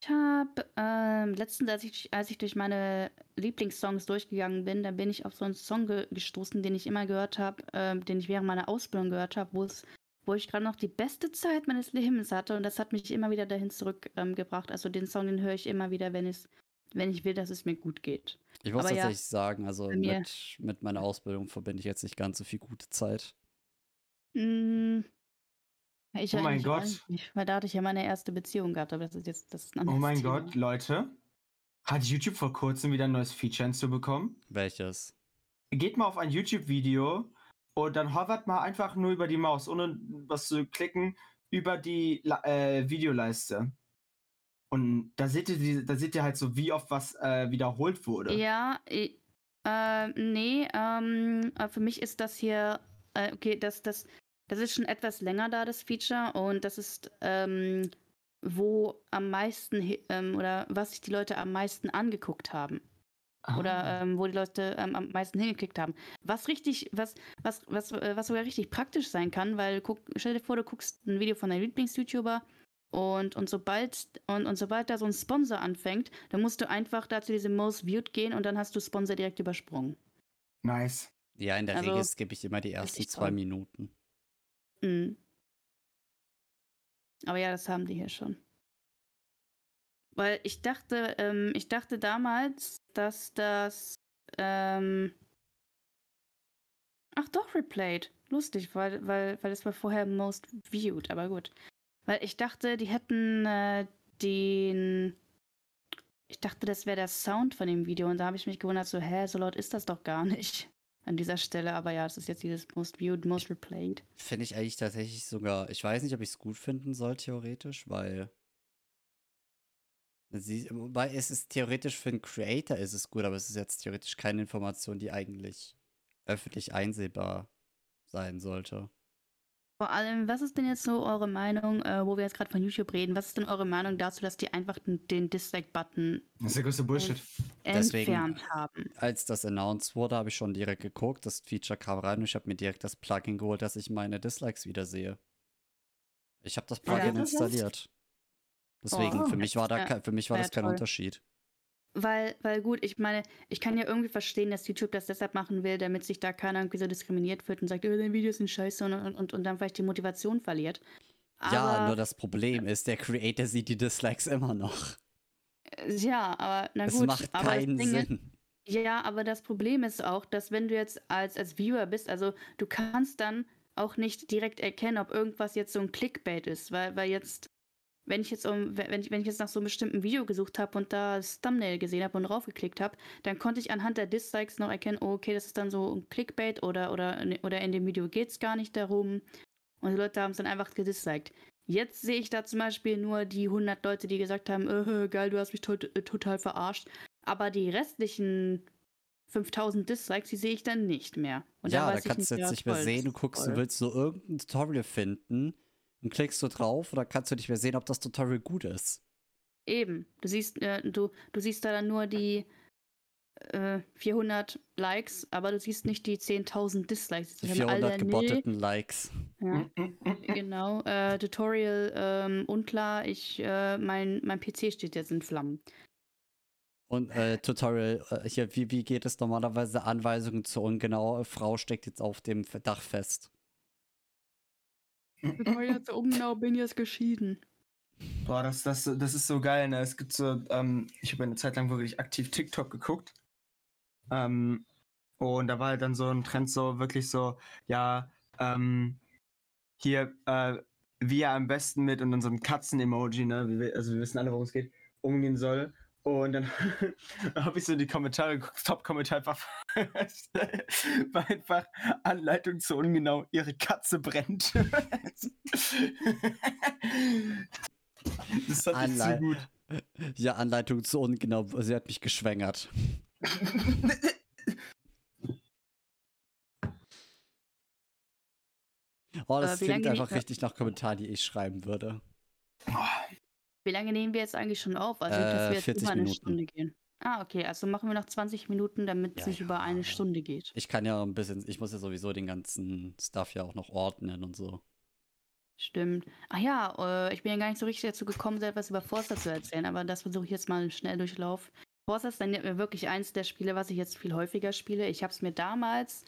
Ich habe ähm, letztens, als ich, als ich durch meine Lieblingssongs durchgegangen bin, da bin ich auf so einen Song ge gestoßen, den ich immer gehört habe, ähm, den ich während meiner Ausbildung gehört habe, wo es, wo ich gerade noch die beste Zeit meines Lebens hatte und das hat mich immer wieder dahin zurückgebracht. Ähm, also den Song, den höre ich immer wieder, wenn es, wenn ich will, dass es mir gut geht. Ich muss Aber ja, tatsächlich sagen, also mit, mit meiner Ausbildung verbinde ich jetzt nicht ganz so viel gute Zeit. Mm, ich Oh mein Gott. nicht, weil da hatte ich ja meine erste Beziehung gehabt, aber das ist jetzt das ist ein Oh mein Thema. Gott, Leute. Hat YouTube vor kurzem wieder ein neues Feature hinzubekommen? Welches? Geht mal auf ein YouTube-Video und dann hovert mal einfach nur über die Maus, ohne was zu klicken, über die äh, Videoleiste. Und da seht ihr, die, da seht ihr halt so, wie oft was äh, wiederholt wurde. Ja, äh, nee, ähm, äh, für mich ist das hier, äh, okay, das, das, das ist schon etwas länger da, das Feature, und das ist, ähm, wo am meisten, ähm, oder was sich die Leute am meisten angeguckt haben. Oder Ah. ähm, wo die Leute ähm, am meisten hingeklickt haben. Was richtig, was, was, was, äh, was sogar richtig praktisch sein kann, weil guck, stell dir vor, du guckst ein Video von deinem Lieblings-YouTuber und, und sobald und, und sobald da so ein Sponsor anfängt, dann musst du einfach da zu diesem Most Viewed gehen und dann hast du Sponsor direkt übersprungen. nice. Ja, in der Also, Regel skippe ich immer die ersten zwei toll. Minuten. Mhm. Aber ja, das haben die hier schon. Weil ich dachte, ähm, ich dachte damals, dass das, ähm, ach doch, replayed. Lustig, weil, weil, weil es war vorher most viewed, aber gut. Weil ich dachte, die hätten äh, den, ich dachte, das wäre der Sound von dem Video und da habe ich mich gewundert, so, hä, so laut ist das doch gar nicht an dieser Stelle. Aber ja, es ist jetzt dieses most viewed, most replayed. Finde ich eigentlich tatsächlich sogar, ich weiß nicht, ob ich es gut finden soll, theoretisch, weil. Sie, weil es ist theoretisch für einen Creator ist es gut, aber es ist jetzt theoretisch keine Information, die eigentlich öffentlich einsehbar sein sollte. Vor allem, was ist denn jetzt so eure Meinung, äh, wo wir jetzt gerade von YouTube reden, was ist denn eure Meinung dazu, dass die einfach den, den Dislike-Button Das ist der größte Bullshit. Deswegen- entfernt haben? Als das announced wurde, habe ich schon direkt geguckt, das Feature kam rein und ich habe mir direkt das Plugin geholt, dass ich meine Dislikes wieder sehe. Ich habe das Ja, Plugin das ist- installiert. Deswegen, Oh, für mich war da ja, kein, für mich war ja, das kein toll. Unterschied. Weil, weil gut, ich meine, ich kann ja irgendwie verstehen, dass YouTube das deshalb machen will, damit sich da keiner irgendwie so diskriminiert wird und sagt, oh, deine Videos sind scheiße und, und, und, und dann vielleicht die Motivation verliert. ja, Aber- nur das Problem ist, der Creator sieht die Dislikes immer noch. äh, Ja, aber na es gut. macht aber das keinen Ding ist- Sinn. Ja, aber das Problem ist auch, dass wenn du jetzt als, als Viewer bist, also du kannst dann auch nicht direkt erkennen, ob irgendwas jetzt so ein Clickbait ist, weil, weil jetzt, wenn ich jetzt um, wenn ich, wenn ich jetzt nach so einem bestimmten Video gesucht habe und da das Thumbnail gesehen habe und draufgeklickt habe, dann konnte ich anhand der Dislikes noch erkennen, oh, okay, das ist dann so ein Clickbait oder, oder, oder in dem Video geht es gar nicht darum. Und die Leute haben es dann einfach gedisliked. Jetzt sehe ich da zum Beispiel nur die 100 Leute, die gesagt haben, äh, geil, du hast mich tot, äh, total verarscht. Aber die restlichen 5000 Dislikes, die sehe ich dann nicht mehr. Und ja, da kannst du jetzt nicht mehr sehen, du guckst, du toll. willst so irgendein Tutorial finden und klickst du drauf und dann kannst du nicht mehr sehen, ob das Tutorial gut ist. Eben. Du siehst, äh, du, du siehst da dann nur die äh, 400 Likes, aber du siehst nicht die 10.000 Dislikes. Die haben 400 alle, nee, gebotteten Likes. Ja, genau. Äh, Tutorial ähm, unklar. Ich, äh, mein, mein PC steht jetzt in Flammen. Und äh, Tutorial, äh, hier, wie, wie geht es normalerweise? Anweisungen zur ungenau, Frau steckt jetzt auf dem Dach fest. Tutorial zu ungenau bin jetzt geschieden. Boah, das, das, das ist so geil, ne? Es gibt so, ähm, ich habe eine Zeit lang wirklich aktiv TikTok geguckt. Ähm, und da war halt dann so ein Trend so wirklich so, ja, ähm, hier, äh, wie er am besten mit und unserem Katzen-Emoji, ne? Also wir wissen alle, worum es geht, umgehen soll. Und dann habe ich so in die Kommentare geguckt, Top-Kommentar einfach, war einfach Anleitung zu ungenau, ihre Katze brennt. das fand ich so gut. Ja, Anleitung zu ungenau. Sie hat mich geschwängert. Oh, das Äh, klingt einfach richtig nach Kommentaren, die ich schreiben würde. Wie lange nehmen wir jetzt eigentlich schon auf? Also, dass Äh, wir jetzt 40 über eine Minuten. Stunde gehen. Ah, okay. Also machen wir noch 20 Minuten, damit es Ja, nicht über ja. eine Stunde geht. Ich kann ja ein bisschen, ich muss ja sowieso den ganzen Stuff ja auch noch ordnen und so. Stimmt. Ach ja, äh, ich bin ja gar nicht so richtig dazu gekommen, so etwas über Forza zu erzählen, aber das versuche ich jetzt mal im Schnelldurchlauf. Forza ist dann ja wirklich eins der Spiele, was ich jetzt viel häufiger spiele. Ich habe es mir damals,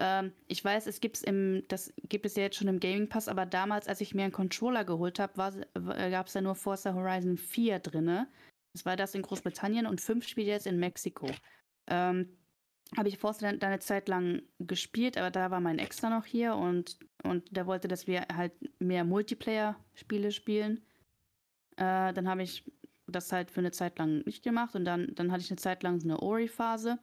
ähm, ich weiß, es gibt's im, das gibt es ja jetzt schon im Gaming Pass, aber damals, als ich mir einen Controller geholt habe, gab es da nur Forza Horizon 4 drinne. Das war das in Großbritannien und 5 spielt jetzt in Mexiko. Ähm, habe ich Forza dann, eine Zeit lang gespielt, aber da war mein Ex dann noch hier und, und der wollte, dass wir halt mehr Multiplayer-Spiele spielen. Äh, dann habe ich das halt für eine Zeit lang nicht gemacht und dann, dann hatte ich eine Zeit lang so eine Ori-Phase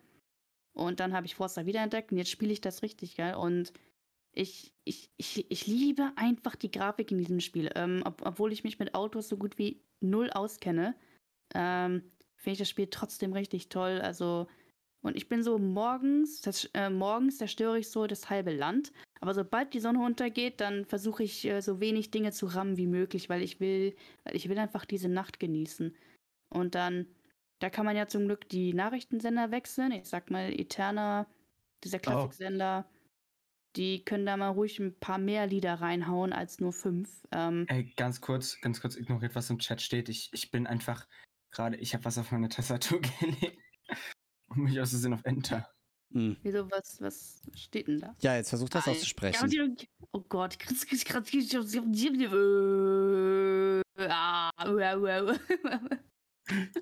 und dann habe ich Forza wiederentdeckt und jetzt spiele ich das richtig geil und ich, ich, ich, ich liebe einfach die Grafik in diesem Spiel. Ähm, ob, obwohl ich mich mit Autos so gut wie null auskenne, ähm, finde ich das Spiel trotzdem richtig toll. Also und ich bin so morgens, das, äh, morgens zerstöre ich so das halbe Land. Aber sobald die Sonne untergeht, dann versuche ich äh, so wenig Dinge zu rammen wie möglich, weil ich will, weil ich will einfach diese Nacht genießen. Und dann, da kann man ja zum Glück die Nachrichtensender wechseln. Ich sag mal, Eterna, dieser Klassiksender, die können da mal ruhig ein paar mehr Lieder reinhauen als nur fünf. Ähm, Ey, ganz kurz, ganz kurz ignoriert, was im Chat steht. Ich, ich bin einfach gerade, ich habe was auf meine Tastatur gelegt und mich aus Versehen auf Enter. Hm. wieso, was, was steht denn da? Ja, jetzt versuch das auszusprechen. Ja, die- Oh Gott,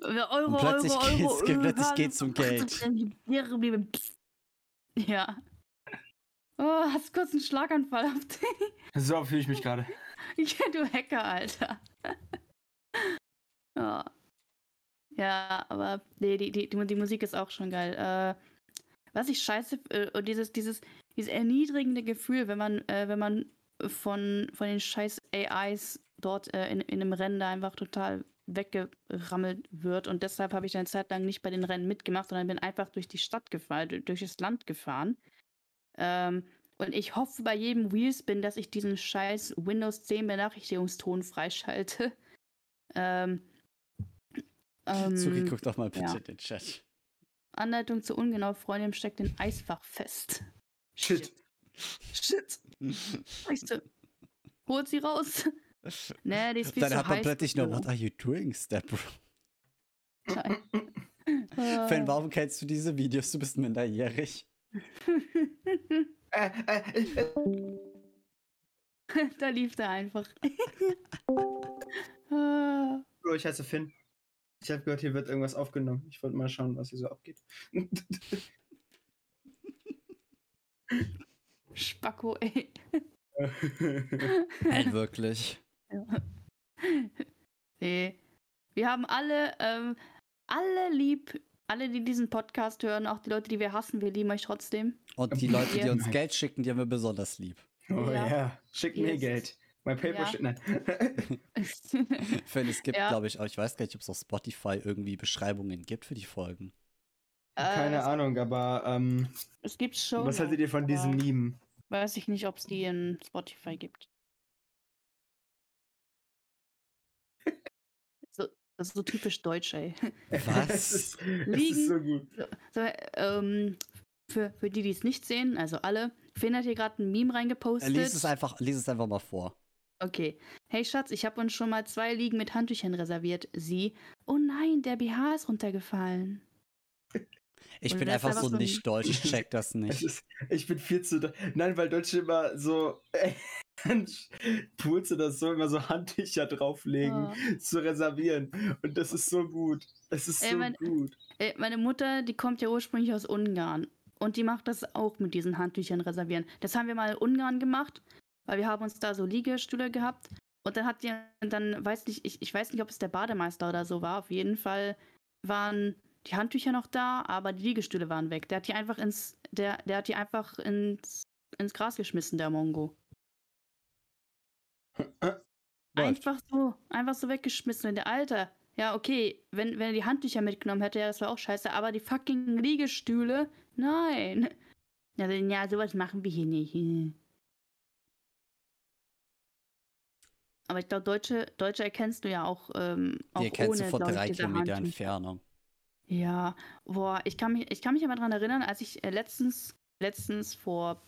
Euro, Und plötzlich Euro, geht's- Euro, geht- plötzlich geht's um Geld. Ja. Oh, hast kurz einen Schlaganfall auf dich. So fühle ich mich gerade. Ja, du Hacker, Alter. ja. Ja, aber nee, die, die, die, die Musik ist auch schon geil. Äh, was ich scheiße, äh, und dieses, dieses, dieses erniedrigende Gefühl, wenn man, äh, wenn man von, von den scheiß AIs dort äh, in, in einem Rennen da einfach total weggerammelt wird. Und deshalb habe ich eine Zeit lang nicht bei den Rennen mitgemacht, sondern bin einfach durch die Stadt gefahren, du- durch das Land gefahren. Ähm, und ich hoffe bei jedem Wheelspin, dass ich diesen scheiß Windows 10 Benachrichtigungston freischalte. Ähm, ähm, Suki, guck doch mal bitte ja. den Chat. Anleitung zur ungenau Freundin steckt in Eisfach fest. Shit. Shit. Weißt du, holt sie raus. Nee, die ist viel Dann zu hat man plötzlich nur, what are you doing, Step Bro? Scheiße. Fan, warum kennst du diese Videos? Du bist minderjährig. Äh, äh, äh, da lief der einfach. Ah. Bro, ich heiße Finn. Ich habe gehört, hier wird irgendwas aufgenommen. Ich wollte mal schauen, was hier so abgeht. Spacko, ey. Halt wirklich. nee. Wir haben alle, ähm, alle lieb, alle, die diesen Podcast hören, auch die Leute, die wir hassen, wir lieben euch trotzdem. Und die Leute, die uns. Geld schicken, die haben wir besonders lieb. oh Ja. ja, schick mir Yes. Geld. Mein Paper Ja. shit. Nein. Es gibt, Ja. glaube ich, auch, ich weiß gar nicht, ob es auf Spotify irgendwie Beschreibungen gibt für die Folgen. Keine Äh, Ahnung, aber ähm, Es gibt schon. was haltet ihr von diesem Meme? Weiß ich nicht, ob es die in Spotify gibt. Das ist so typisch deutsch, ey. Was? Liegen. so gut. So, ähm, für, für die, die es nicht sehen, also alle, Finn hat hier gerade ein Meme reingepostet. Lies es einfach, lies es einfach mal vor. Okay. Hey Schatz, ich habe uns schon mal zwei Liegen mit Handtüchern reserviert. Sie. Oh nein, der BH ist runtergefallen. Ich Und bin das einfach so nicht deutsch, ich check das Es nicht. ist, ich bin viel zu. Nein, weil Deutsche immer so. Pools oder so immer so Handtücher drauflegen, Oh. zu reservieren. Und das ist so gut. Das ist Ey, so mein- gut. Äh, Meine Mutter, die kommt ja ursprünglich aus Ungarn. Und die macht das auch mit diesen Handtüchern reservieren. Das haben wir mal in Ungarn gemacht, weil wir haben uns da so Liegestühle gehabt. Und dann hat die, dann weiß nicht, ich, ich weiß nicht, ob es der Bademeister oder so war. Auf jeden Fall waren die Handtücher noch da, aber die Liegestühle waren weg. Der hat die einfach ins, der, der hat die einfach ins, ins Gras geschmissen, der Mongo. Einfach so, einfach so weggeschmissen. Und der Alter, ja, okay, wenn, wenn er die Handtücher mitgenommen hätte, ja, das wäre auch scheiße, aber die fucking Liegestühle, nein. Ja, dann, ja, sowas machen wir hier nicht. Aber ich glaube, Deutsche, Deutsche erkennst du ja auch, ähm, auch Die erkennst du ohne, von glaub ich, drei Kilometer. Entfernung. Ja, boah, ich kann mich, ich kann mich aber daran erinnern, als ich äh, letztens, letztens vor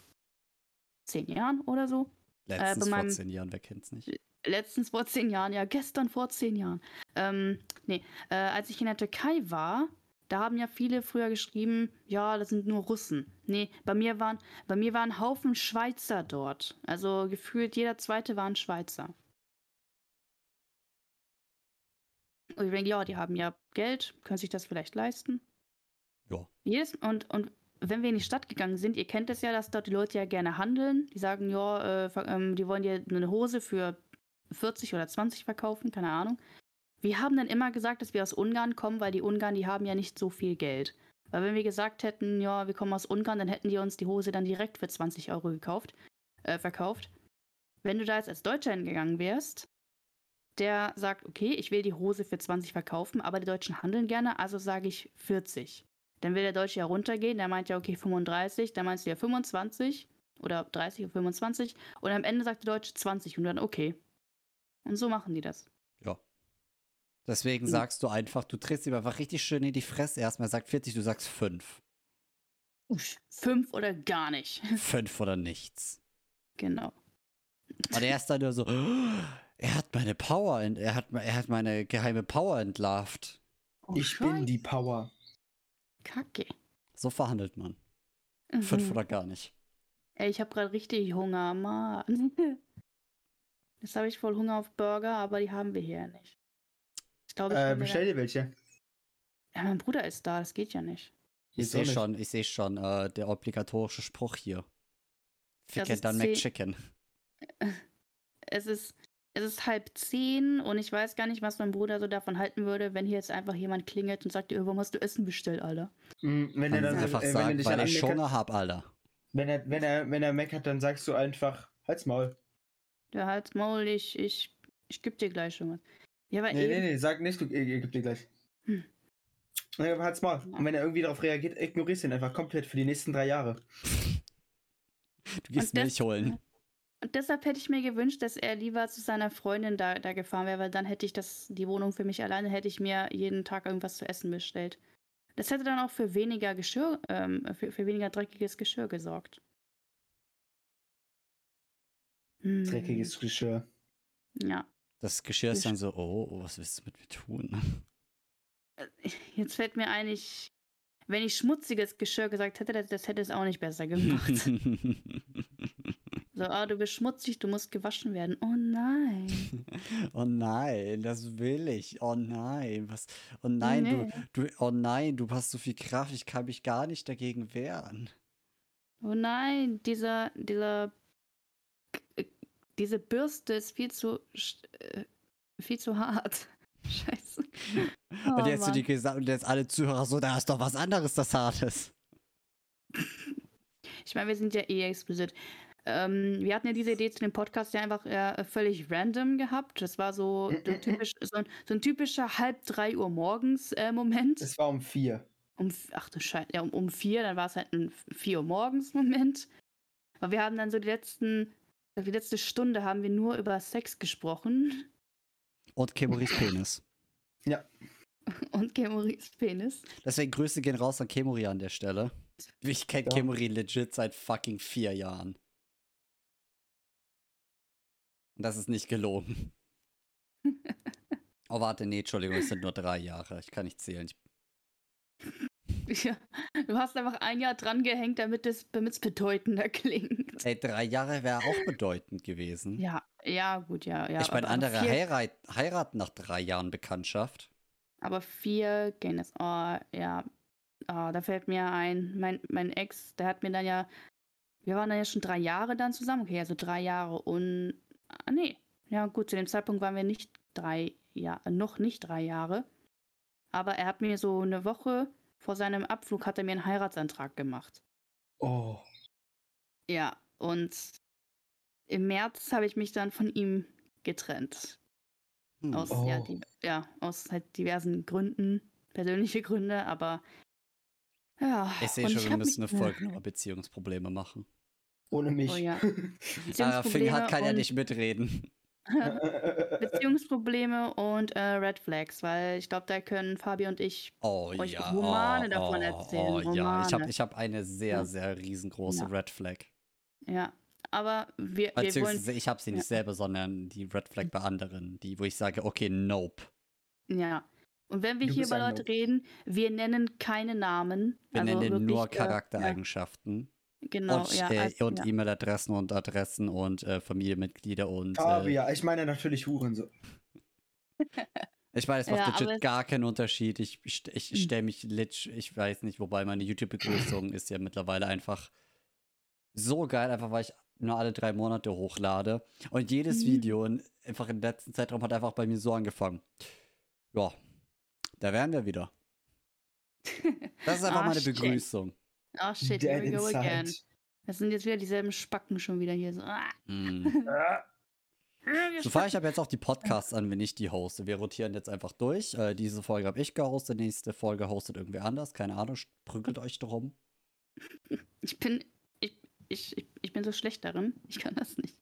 zehn Jahren oder so, Letztens bei vor meinem- zehn Jahren, wer kennt's nicht? letztens vor zehn Jahren, ja, gestern vor zehn Jahren. Ähm, nee, äh, als ich in der Türkei war, da haben ja viele früher geschrieben, ja, das sind nur Russen. Nee, bei mir waren, bei mir waren Haufen Schweizer dort. Also gefühlt jeder zweite war ein Schweizer. Und ich denke, ja, die haben ja Geld, können sich das vielleicht leisten. Ja. Jedes, und, und wenn wir in die Stadt gegangen sind, ihr kennt es ja, dass dort die Leute ja gerne handeln. Die sagen, ja, äh, ähm, die wollen dir eine Hose für 40 oder 20 verkaufen, keine Ahnung. Wir haben dann immer gesagt, dass wir aus Ungarn kommen, weil die Ungarn, die haben ja nicht so viel Geld. Weil wenn wir gesagt hätten, ja, wir kommen aus Ungarn, dann hätten die uns die Hose dann direkt für 20 Euro gekauft, äh, verkauft. Wenn du da jetzt als Deutscher hingegangen wärst, der sagt, okay, ich will die Hose für 20 verkaufen, aber die Deutschen handeln gerne, also sage ich 40. Dann will der Deutsche ja runtergehen, der meint ja, okay, 35, dann meinst du ja 25 oder 30 oder 25 und am Ende sagt der Deutsche 20 und dann okay. Und so machen die das. Ja. Deswegen Mhm. sagst du einfach, du trittst ihm einfach richtig schön in die Fresse. Erstmal er sagt 40, du sagst 5. Usch, Fünf oder gar nicht. 5 oder nichts. Genau. Und er ist dann nur so, er hat meine Power, ent- er hat, er hat meine geheime Power entlarvt. Oh, ich bin die Scheiße. Power. Kacke. So verhandelt man. 5 Mhm. oder gar nicht. Ey, ich habe gerade richtig Hunger, Mann. Jetzt habe ich voll Hunger auf Burger, aber die haben wir hier nicht. Ich glaube, ich Äh, bestell dir welche. Ja, mein Bruder ist da, das geht ja nicht. Ich sehe schon, ich sehe schon, äh, der obligatorische Spruch hier. Ficken dann McChicken. Es ist, es ist halb zehn und ich weiß gar nicht, was mein Bruder so davon halten würde, wenn hier jetzt einfach jemand klingelt und sagt, "Äh, warum hast du Essen bestellt, Alter? Mm, Wenn er dann einfach äh, er dich weil ich Hunger hab, Alter. wenn er, wenn er, wenn er meckert, dann sagst du einfach, halt's Maul. Der halt's Maul, ich, ich, ich geb dir gleich schon was. Ja, aber Nee, eben, nee, nee, sag nicht, du, ich, ich geb dir gleich. Hm. Aber halt's Maul. Und wenn er irgendwie darauf reagiert, ignorierst ihn einfach komplett für die nächsten drei Jahre. Du gehst Milch holen. Und deshalb hätte ich mir gewünscht, dass er lieber zu seiner Freundin da, da gefahren wäre, weil dann hätte ich das, die Wohnung für mich alleine, hätte ich mir jeden Tag irgendwas zu essen bestellt. Das hätte dann auch für weniger Geschirr, ähm, für, für weniger dreckiges Geschirr gesorgt. Hm, Dreckiges Geschirr. Ja. Das Geschirr ist dann so, oh, oh, was willst du mit mir tun? Jetzt fällt mir ein, ich, wenn ich schmutziges Geschirr gesagt hätte, das, das hätte es auch nicht besser gemacht. so, ah, du bist schmutzig, du musst gewaschen werden. Oh nein. oh nein, das will ich. Oh nein, was? Oh nein, Nee. du, du, oh nein, du hast so viel Kraft, ich kann mich gar nicht dagegen wehren. Oh nein, dieser, dieser, äh, diese Bürste ist viel zu, äh, viel zu hart. Scheiße. und Oh, jetzt sind die und jetzt alle Zuhörer so, da ist doch was anderes, das Hartes. Ich meine, wir sind ja eh explicit. Ähm, wir hatten ja diese Idee zu dem Podcast ja einfach äh, völlig random gehabt. Das war so, so, typisch, so, ein, so ein typischer halb drei Uhr morgens äh, Moment. Es war um vier. Um, ach du Scheiße, ja, um, um vier, dann war es halt ein vier Uhr morgens Moment. Aber wir haben dann so die letzten, die letzte Stunde haben wir nur über Sex gesprochen Und Kemoris Penis. und Kemoris Penis. Deswegen Grüße gehen raus an Kemori an der Stelle. Ich kenne Ja. Kemori legit seit fucking vier Jahren. Und das ist nicht gelogen. oh, warte, nee, Entschuldigung, es sind nur drei Jahre. Ich kann nicht zählen. Ich Ja, du hast einfach ein Jahr dran gehängt, damit es bedeutender klingt. Ey, drei Jahre wäre auch bedeutend gewesen. Ja, ja, gut, ja. ja ich meine, andere vier- heirat, heiraten nach drei Jahren Bekanntschaft. Aber vier gehen es. Oh, ja. Oh, da fällt mir ein, mein, mein Ex, der hat mir dann ja. Wir waren dann ja schon drei Jahre dann zusammen. Okay, also drei Jahre und. Ah, nee. Ja, gut, zu dem Zeitpunkt waren wir nicht drei Jahre, noch nicht drei Jahre. Aber er hat mir so eine Woche vor seinem Abflug hat er mir einen Heiratsantrag gemacht. Oh. Ja, und im März habe ich mich dann von ihm getrennt. Hm. Aus, ja, Oh. die, ja, aus halt diversen Gründen, persönliche Gründe, aber ja. Ich sehe schon, wir hab müssen eine Folge über Beziehungsprobleme machen. Ohne mich. Oh ja. Sarah Fing hat, Beziehungsprobleme kann ja nicht mitreden. Beziehungsprobleme und äh, Red Flags, weil ich glaube, da können Fabi und ich. Oh euch ja. Romane oh, davon oh, erzählen, Oh, ja, ich habe Romane. ich hab eine sehr, Ja. sehr riesengroße Ja. Red Flag. Ja, aber wir, wir wollen. Beziehungsweise ich habe sie nicht ja. selber, sondern die Red Flag bei anderen, die, wo ich sage, okay, nope. Ja. Und wenn wir Du hier über Leute Noob. reden, wir nennen keine Namen. Wir also nennen nur wirklich, äh, Charaktereigenschaften Ja, genau, und, ja. äh, also, und ja. E-Mail-Adressen und Adressen und äh, Familienmitglieder und. Äh, Fabia, ich meine natürlich Huren so. ich meine, es macht Ja, legit gar keinen Unterschied. Ich, ich, ich Hm. stelle mich lit, ich weiß nicht, wobei meine YouTube-Begrüßung ist ja mittlerweile einfach so geil, einfach weil ich nur alle drei Monate hochlade. Und jedes Mhm. Video in, einfach im letzten Zeitraum hat einfach bei mir so angefangen. Ja, da wären wir wieder. Das ist einfach Ah, meine shit. Begrüßung. Oh shit, here we go again. inside. Das sind jetzt wieder dieselben Spacken schon wieder hier. So, wir So fahre ich aber jetzt auch die Podcasts an, wenn ich die hoste. Wir rotieren jetzt einfach durch. Äh, diese Folge habe ich gehostet, nächste Folge hostet irgendwer anders. Keine Ahnung, prügelt euch drum. Ich bin, ich, ich, ich, ich bin so schlecht darin. Ich kann das nicht.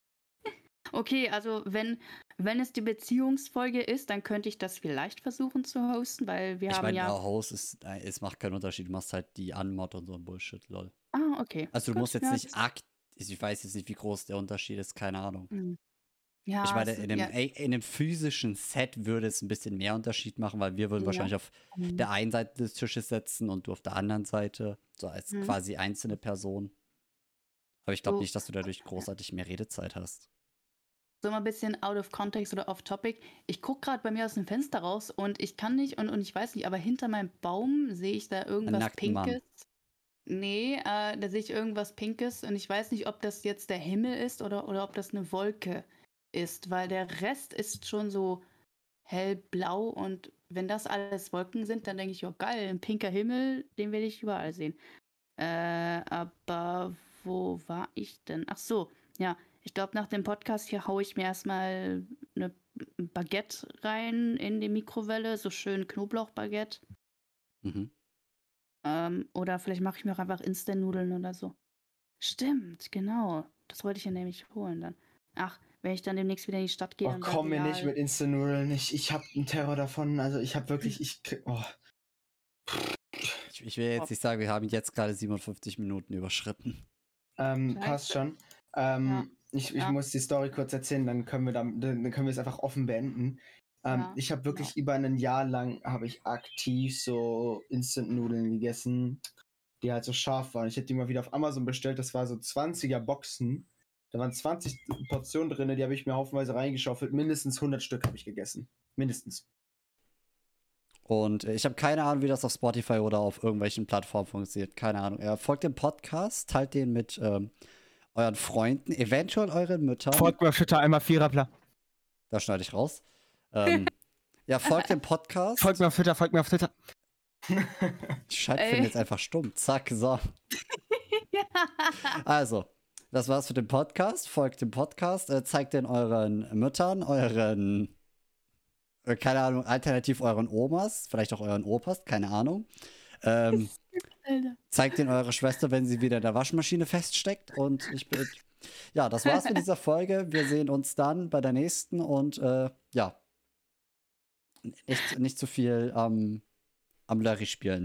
Okay, also wenn, wenn es die Beziehungsfolge ist, dann könnte ich das vielleicht versuchen zu hosten, weil wir ich haben meine, ja. ja. Host ist, äh, es macht keinen Unterschied. Du machst halt die Anmod und so ein Bullshit, lol. Ah, okay. Also du Gut, musst jetzt ja, nicht akt. Ich weiß jetzt nicht, wie groß der Unterschied ist, keine Ahnung. Hm. Ja, ich meine, es- in einem, ja, in einem physischen Set würde es ein bisschen mehr Unterschied machen, weil wir würden Ja. wahrscheinlich auf hm. der einen Seite des Tisches setzen und du auf der anderen Seite, so als Mhm. quasi einzelne Person. Aber ich glaube So. nicht, dass du dadurch großartig mehr Redezeit hast. so mal ein bisschen out of context oder off topic. Ich gucke gerade bei mir aus dem Fenster raus und ich kann nicht und, und ich weiß nicht, aber hinter meinem Baum sehe ich da irgendwas nackten Mann. Pinkes. Nee, äh, da sehe ich irgendwas Pinkes und ich weiß nicht, ob das jetzt der Himmel ist oder, oder ob das eine Wolke ist, weil der Rest ist schon so hellblau und wenn das alles Wolken sind, dann denke ich, oh geil, ein pinker Himmel, den will ich überall sehen. Äh, aber wo war ich denn? Ach so, ja, ich glaube, nach dem Podcast hier haue ich mir erstmal eine Baguette rein in die Mikrowelle, so schön Knoblauchbaguette. Mhm. Ähm, oder vielleicht mache ich mir auch einfach Instant-Nudeln oder so. Stimmt, genau. Das wollte ich ja nämlich holen dann. Ach, wenn ich dann demnächst wieder in die Stadt gehe. Oh, komm mir nicht mit Instant-Nudeln. Ich, ich hab einen Terror davon. Also ich hab wirklich, ich oh. Ich, ich will jetzt nicht sagen, wir haben jetzt gerade 57 Minuten überschritten. Ähm, passt schon. Ähm, Ja. Ich, ich Ja. muss die Story kurz erzählen, dann können wir dann, dann können wir es einfach offen beenden. Ähm, Ja, Ich habe wirklich über ein Jahr lang habe ich aktiv so Instant-Nudeln gegessen, die halt so scharf waren. Ich hätte die mal wieder auf Amazon bestellt. Das war so 20er Boxen. Da waren 20 Portionen drin, die habe ich mir haufenweise reingeschaufelt. Mindestens 100 Stück habe ich gegessen. Mindestens. Und äh, ich habe keine Ahnung, wie das auf Spotify oder auf irgendwelchen Plattformen funktioniert. Keine Ahnung. Äh, folgt dem Podcast, teilt den mit ähm, euren Freunden, eventuell euren Müttern. Folgt mir auf Twitter einmal Viererpler. Da schneide ich raus. Ähm, ja, folgt dem Podcast. Folgt mir auf Twitter, folgt mir auf Twitter. Schaltfilm Ey. jetzt einfach stumm. Zack, so. Also, das war's für den Podcast. Folgt dem Podcast, äh, zeigt den euren Müttern, euren, keine Ahnung, alternativ euren Omas, vielleicht auch euren Opas, keine Ahnung. Ähm, zeigt den eure Schwester, wenn sie wieder in der Waschmaschine feststeckt. Und ich bin. Ja, das war's mit dieser Folge. Wir sehen uns dann bei der nächsten und äh, ja. Nicht, nicht zu viel am am Larry spielen, ne?